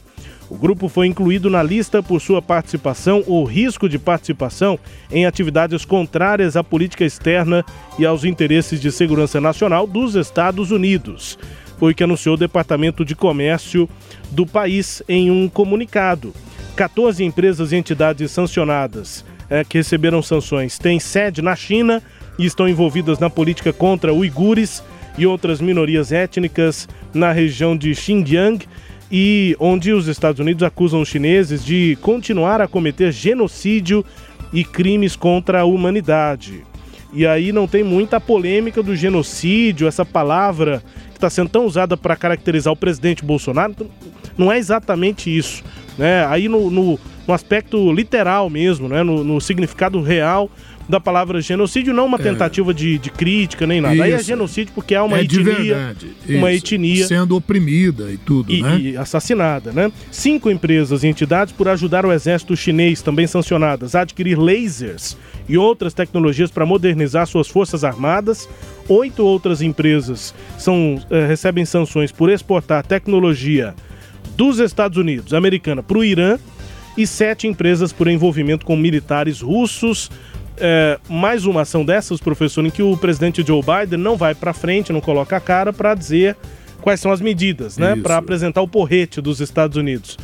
O grupo foi incluído na lista por sua participação ou risco de participação em atividades contrárias à política externa e aos interesses de segurança nacional dos Estados Unidos. Foi o que anunciou o Departamento de Comércio do país em um comunicado. 14 empresas e entidades sancionadas é, que receberam sanções têm sede na China e estão envolvidas na política contra uigures e outras minorias étnicas na região de Xinjiang e onde os Estados Unidos acusam os chineses de continuar a cometer genocídio e crimes contra a humanidade. E aí não tem muita polêmica do genocídio, essa palavra que está sendo tão usada para caracterizar o presidente Bolsonaro, não é exatamente isso. Né? Aí no, no, no aspecto literal mesmo, né? no, no significado real, da palavra genocídio, não uma tentativa é. de, de, crítica nem nada. Isso. Aí é genocídio porque há uma é etnia. Uma etnia. Sendo oprimida e tudo, e, né? E assassinada, né? Cinco empresas e entidades por ajudar o exército chinês, também sancionadas, a adquirir lasers e outras tecnologias para modernizar suas forças armadas. Oito outras empresas são, eh, recebem sanções por exportar tecnologia dos Estados Unidos, americana, para o Irã. E sete empresas por envolvimento com militares russos, é, mais uma ação dessas, professor, em que o presidente Joe Biden não vai para frente, não coloca a cara para dizer quais são as medidas, né, para apresentar o porrete dos Estados Unidos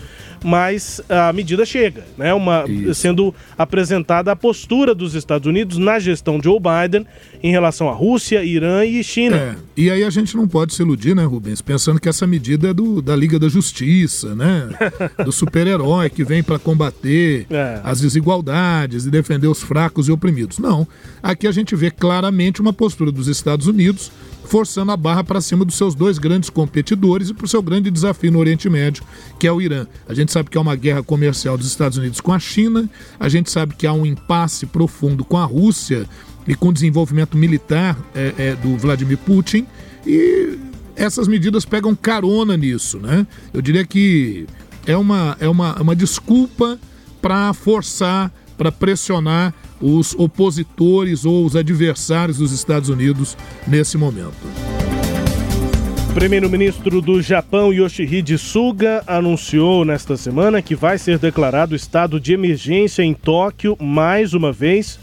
mas a medida chega, né? Uma, sendo apresentada a postura dos Estados Unidos na gestão de Joe Biden em relação à Rússia, Irã e China. É, e aí a gente não pode se iludir, né, Rubens, pensando que essa medida é do, da Liga da Justiça, né? do super-herói que vem para combater é. as desigualdades e defender os fracos e oprimidos. Não. Aqui a gente vê claramente uma postura dos Estados Unidos forçando a barra para cima dos seus dois grandes competidores e para o seu grande desafio no Oriente Médio, que é o Irã. A gente sabe que há uma guerra comercial dos Estados Unidos com a China, a gente sabe que há um impasse profundo com a Rússia e com o desenvolvimento militar é, é, do Vladimir Putin, e essas medidas pegam carona nisso, né? Eu diria que é uma, é uma, uma desculpa para forçar, para pressionar os opositores ou os adversários dos Estados Unidos nesse momento. Primeiro-ministro do Japão, Yoshihide Suga, anunciou nesta semana que vai ser declarado estado de emergência em Tóquio mais uma vez,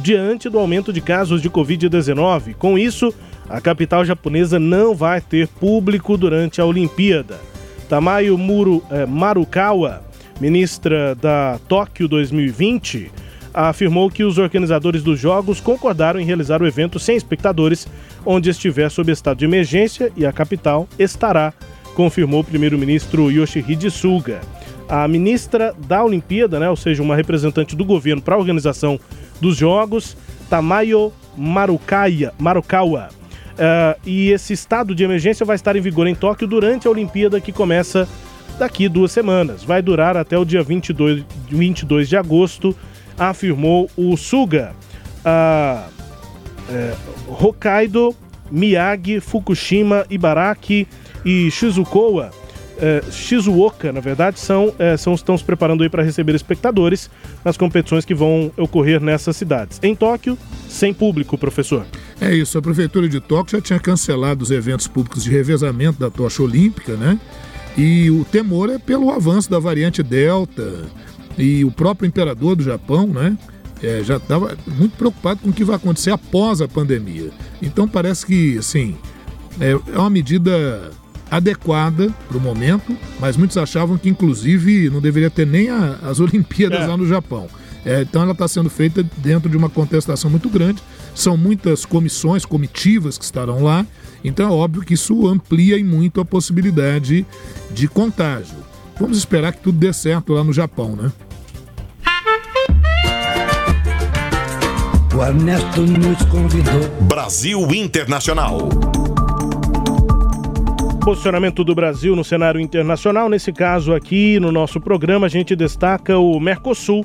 diante do aumento de casos de Covid-19. Com isso, a capital japonesa não vai ter público durante a Olimpíada. Tamayo Muru, eh, Marukawa, ministra da Tóquio 2020, afirmou que os organizadores dos Jogos concordaram em realizar o evento sem espectadores, onde estiver sob estado de emergência e a capital estará, confirmou o primeiro-ministro Yoshihide Suga. A ministra da Olimpíada, né, ou seja, uma representante do governo para a organização dos Jogos, Tamayo Marukaya, Marukawa. Uh, e esse estado de emergência vai estar em vigor em Tóquio durante a Olimpíada que começa daqui duas semanas. Vai durar até o dia 22, 22 de agosto afirmou o Suga. a é, Hokkaido, Miyagi, Fukushima, Ibaraki e Shizuoka, é, Shizuoka, na verdade, são, é, são estão se preparando aí para receber espectadores nas competições que vão ocorrer nessas cidades. Em Tóquio, sem público, professor. É isso, a prefeitura de Tóquio já tinha cancelado os eventos públicos de revezamento da tocha olímpica, né? E o temor é pelo avanço da variante Delta. E o próprio imperador do Japão, né? É, já estava muito preocupado com o que vai acontecer após a pandemia. Então parece que, assim, é, é uma medida adequada para o momento, mas muitos achavam que, inclusive, não deveria ter nem a, as Olimpíadas é. lá no Japão. É, então ela está sendo feita dentro de uma contestação muito grande. São muitas comissões, comitivas que estarão lá. Então é óbvio que isso amplia e muito a possibilidade de contágio. Vamos esperar que tudo dê certo lá no Japão, né? O Ernesto nos convidou. Brasil Internacional. Posicionamento do Brasil no cenário internacional. Nesse caso aqui, no nosso programa, a gente destaca o Mercosul.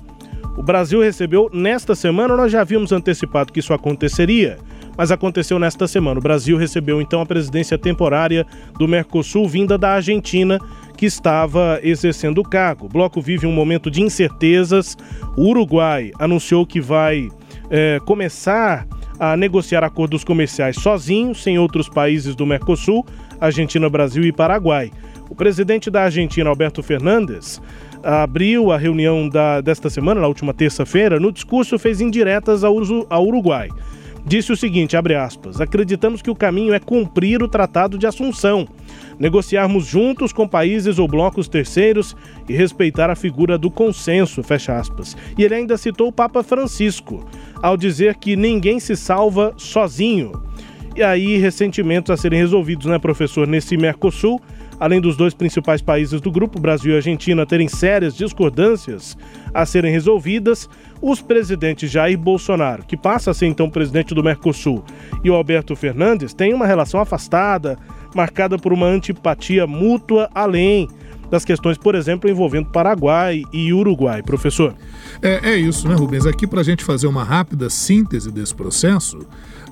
O Brasil recebeu nesta semana, nós já havíamos antecipado que isso aconteceria, mas aconteceu nesta semana. O Brasil recebeu então a presidência temporária do Mercosul, vinda da Argentina, que estava exercendo o cargo. O bloco vive um momento de incertezas. O Uruguai anunciou que vai é, começar a negociar acordos comerciais sozinho, sem outros países do Mercosul, Argentina, Brasil e Paraguai. O presidente da Argentina, Alberto Fernandes, abriu a reunião da, desta semana, na última terça-feira, no discurso fez indiretas ao, ao Uruguai. Disse o seguinte, aspas, acreditamos que o caminho é cumprir o Tratado de Assunção, negociarmos juntos com países ou blocos terceiros e respeitar a figura do consenso, fecha aspas. E ele ainda citou o Papa Francisco, ao dizer que ninguém se salva sozinho. E aí, ressentimentos a serem resolvidos, né, professor, nesse Mercosul, além dos dois principais países do grupo, Brasil e Argentina, terem sérias discordâncias a serem resolvidas, os presidentes Jair Bolsonaro, que passa a ser então presidente do Mercosul, e o Alberto Fernandes têm uma relação afastada, marcada por uma antipatia mútua além das questões, por exemplo, envolvendo Paraguai e Uruguai. Professor? É, é isso, né, Rubens? Aqui, para a gente fazer uma rápida síntese desse processo,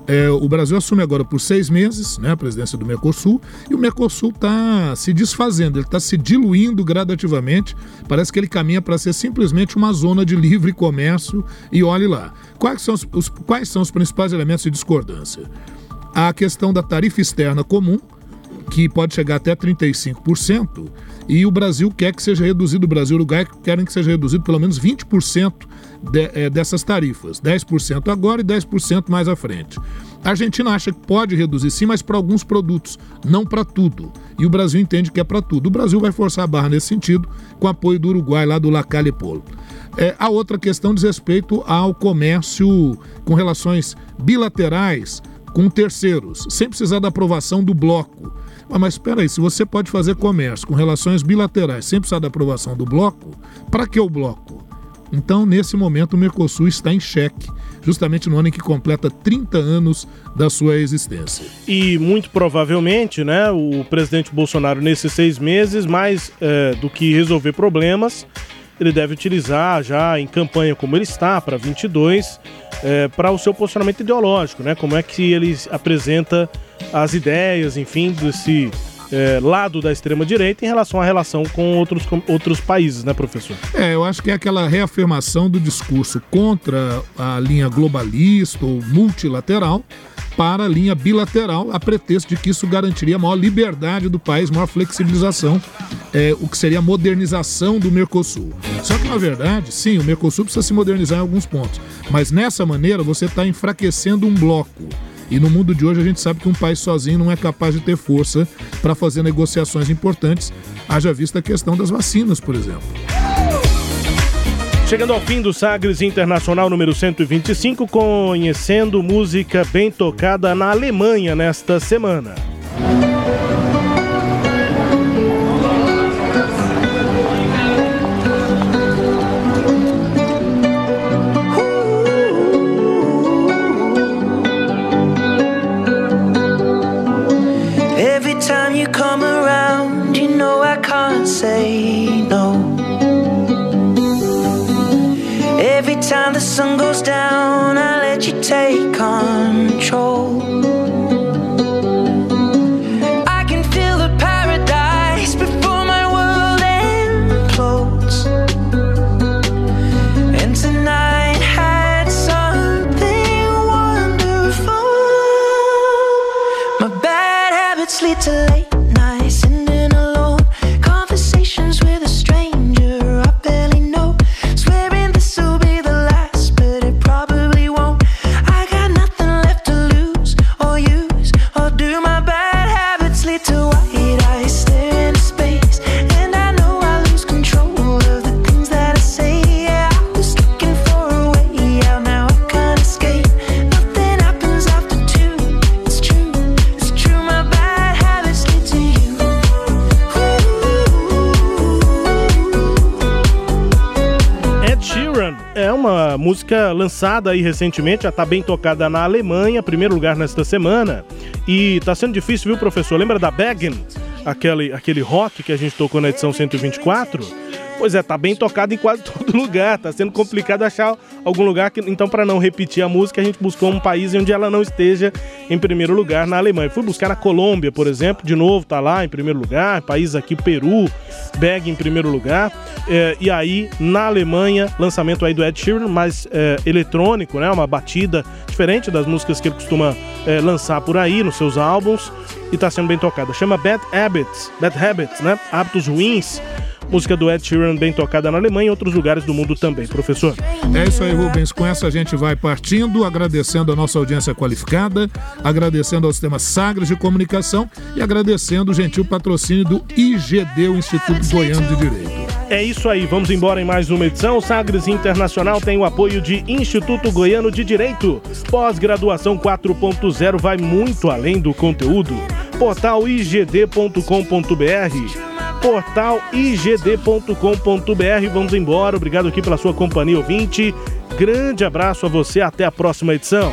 é, o Brasil assume agora por seis meses né, a presidência do Mercosul e o Mercosul está se desfazendo, ele está se diluindo gradativamente. Parece que ele caminha para ser simplesmente uma zona de livre comércio. E olhe lá, quais são os, os, quais são os principais elementos de discordância? A questão da tarifa externa comum, que pode chegar até 35%, e o Brasil quer que seja reduzido, o Brasil e o Uruguai querem que seja reduzido pelo menos 20% de, é, dessas tarifas, 10% agora e 10% mais à frente. A Argentina acha que pode reduzir sim, mas para alguns produtos, não para tudo. E o Brasil entende que é para tudo. O Brasil vai forçar a barra nesse sentido, com apoio do Uruguai, lá do Lacalle Polo. É, a outra questão diz respeito ao comércio com relações bilaterais com terceiros, sem precisar da aprovação do bloco. Ah, mas espera aí, se você pode fazer comércio com relações bilaterais sem precisar da aprovação do bloco, para que o bloco? Então, nesse momento, o Mercosul está em xeque, justamente no ano em que completa 30 anos da sua existência. E muito provavelmente, né, o presidente Bolsonaro, nesses seis meses, mais é, do que resolver problemas, ele deve utilizar já em campanha como ele está para 22 é, para o seu posicionamento ideológico, né? Como é que ele apresenta as ideias, enfim, desse é, lado da extrema-direita em relação à relação com outros, com outros países, né, professor? É, eu acho que é aquela reafirmação do discurso contra a linha globalista ou multilateral para a linha bilateral, a pretexto de que isso garantiria maior liberdade do país, maior flexibilização, é, o que seria a modernização do Mercosul. Só que, na verdade, sim, o Mercosul precisa se modernizar em alguns pontos, mas nessa maneira você está enfraquecendo um bloco. E no mundo de hoje a gente sabe que um país sozinho não é capaz de ter força para fazer negociações importantes, haja vista a questão das vacinas, por exemplo. Chegando ao fim do Sagres Internacional número 125, conhecendo música bem tocada na Alemanha nesta semana. Say no. Every time the sun goes down, música lançada aí recentemente, já tá bem tocada na Alemanha, primeiro lugar nesta semana. E tá sendo difícil, viu, professor? Lembra da Baggin? Aquele, aquele rock que a gente tocou na edição 124? Pois é, tá bem tocado em quase todo lugar. Tá sendo complicado achar algum lugar que. Então, para não repetir a música, a gente buscou um país onde ela não esteja em primeiro lugar na Alemanha. Fui buscar na Colômbia, por exemplo, de novo, tá lá em primeiro lugar. País aqui, Peru, Bag em primeiro lugar. É, e aí, na Alemanha, lançamento aí do Ed Sheeran, mais é, eletrônico, né? Uma batida diferente das músicas que ele costuma é, lançar por aí nos seus álbuns. E tá sendo bem tocada. Chama Bad Habits, Bad Habits, né? Hábitos ruins música do Ed Sheeran bem tocada na Alemanha e outros lugares do mundo também, professor. É isso aí, Rubens. Com essa a gente vai partindo, agradecendo a nossa audiência qualificada, agradecendo ao sistema Sagres de Comunicação e agradecendo o gentil patrocínio do IGD, o Instituto Goiano de Direito. É isso aí, vamos embora em mais uma edição. O Sagres Internacional tem o apoio de Instituto Goiano de Direito. Pós-graduação 4.0 vai muito além do conteúdo. Portal igd.com.br portal igd.com.br. Vamos embora. Obrigado aqui pela sua companhia, ouvinte. Grande abraço a você. Até a próxima edição.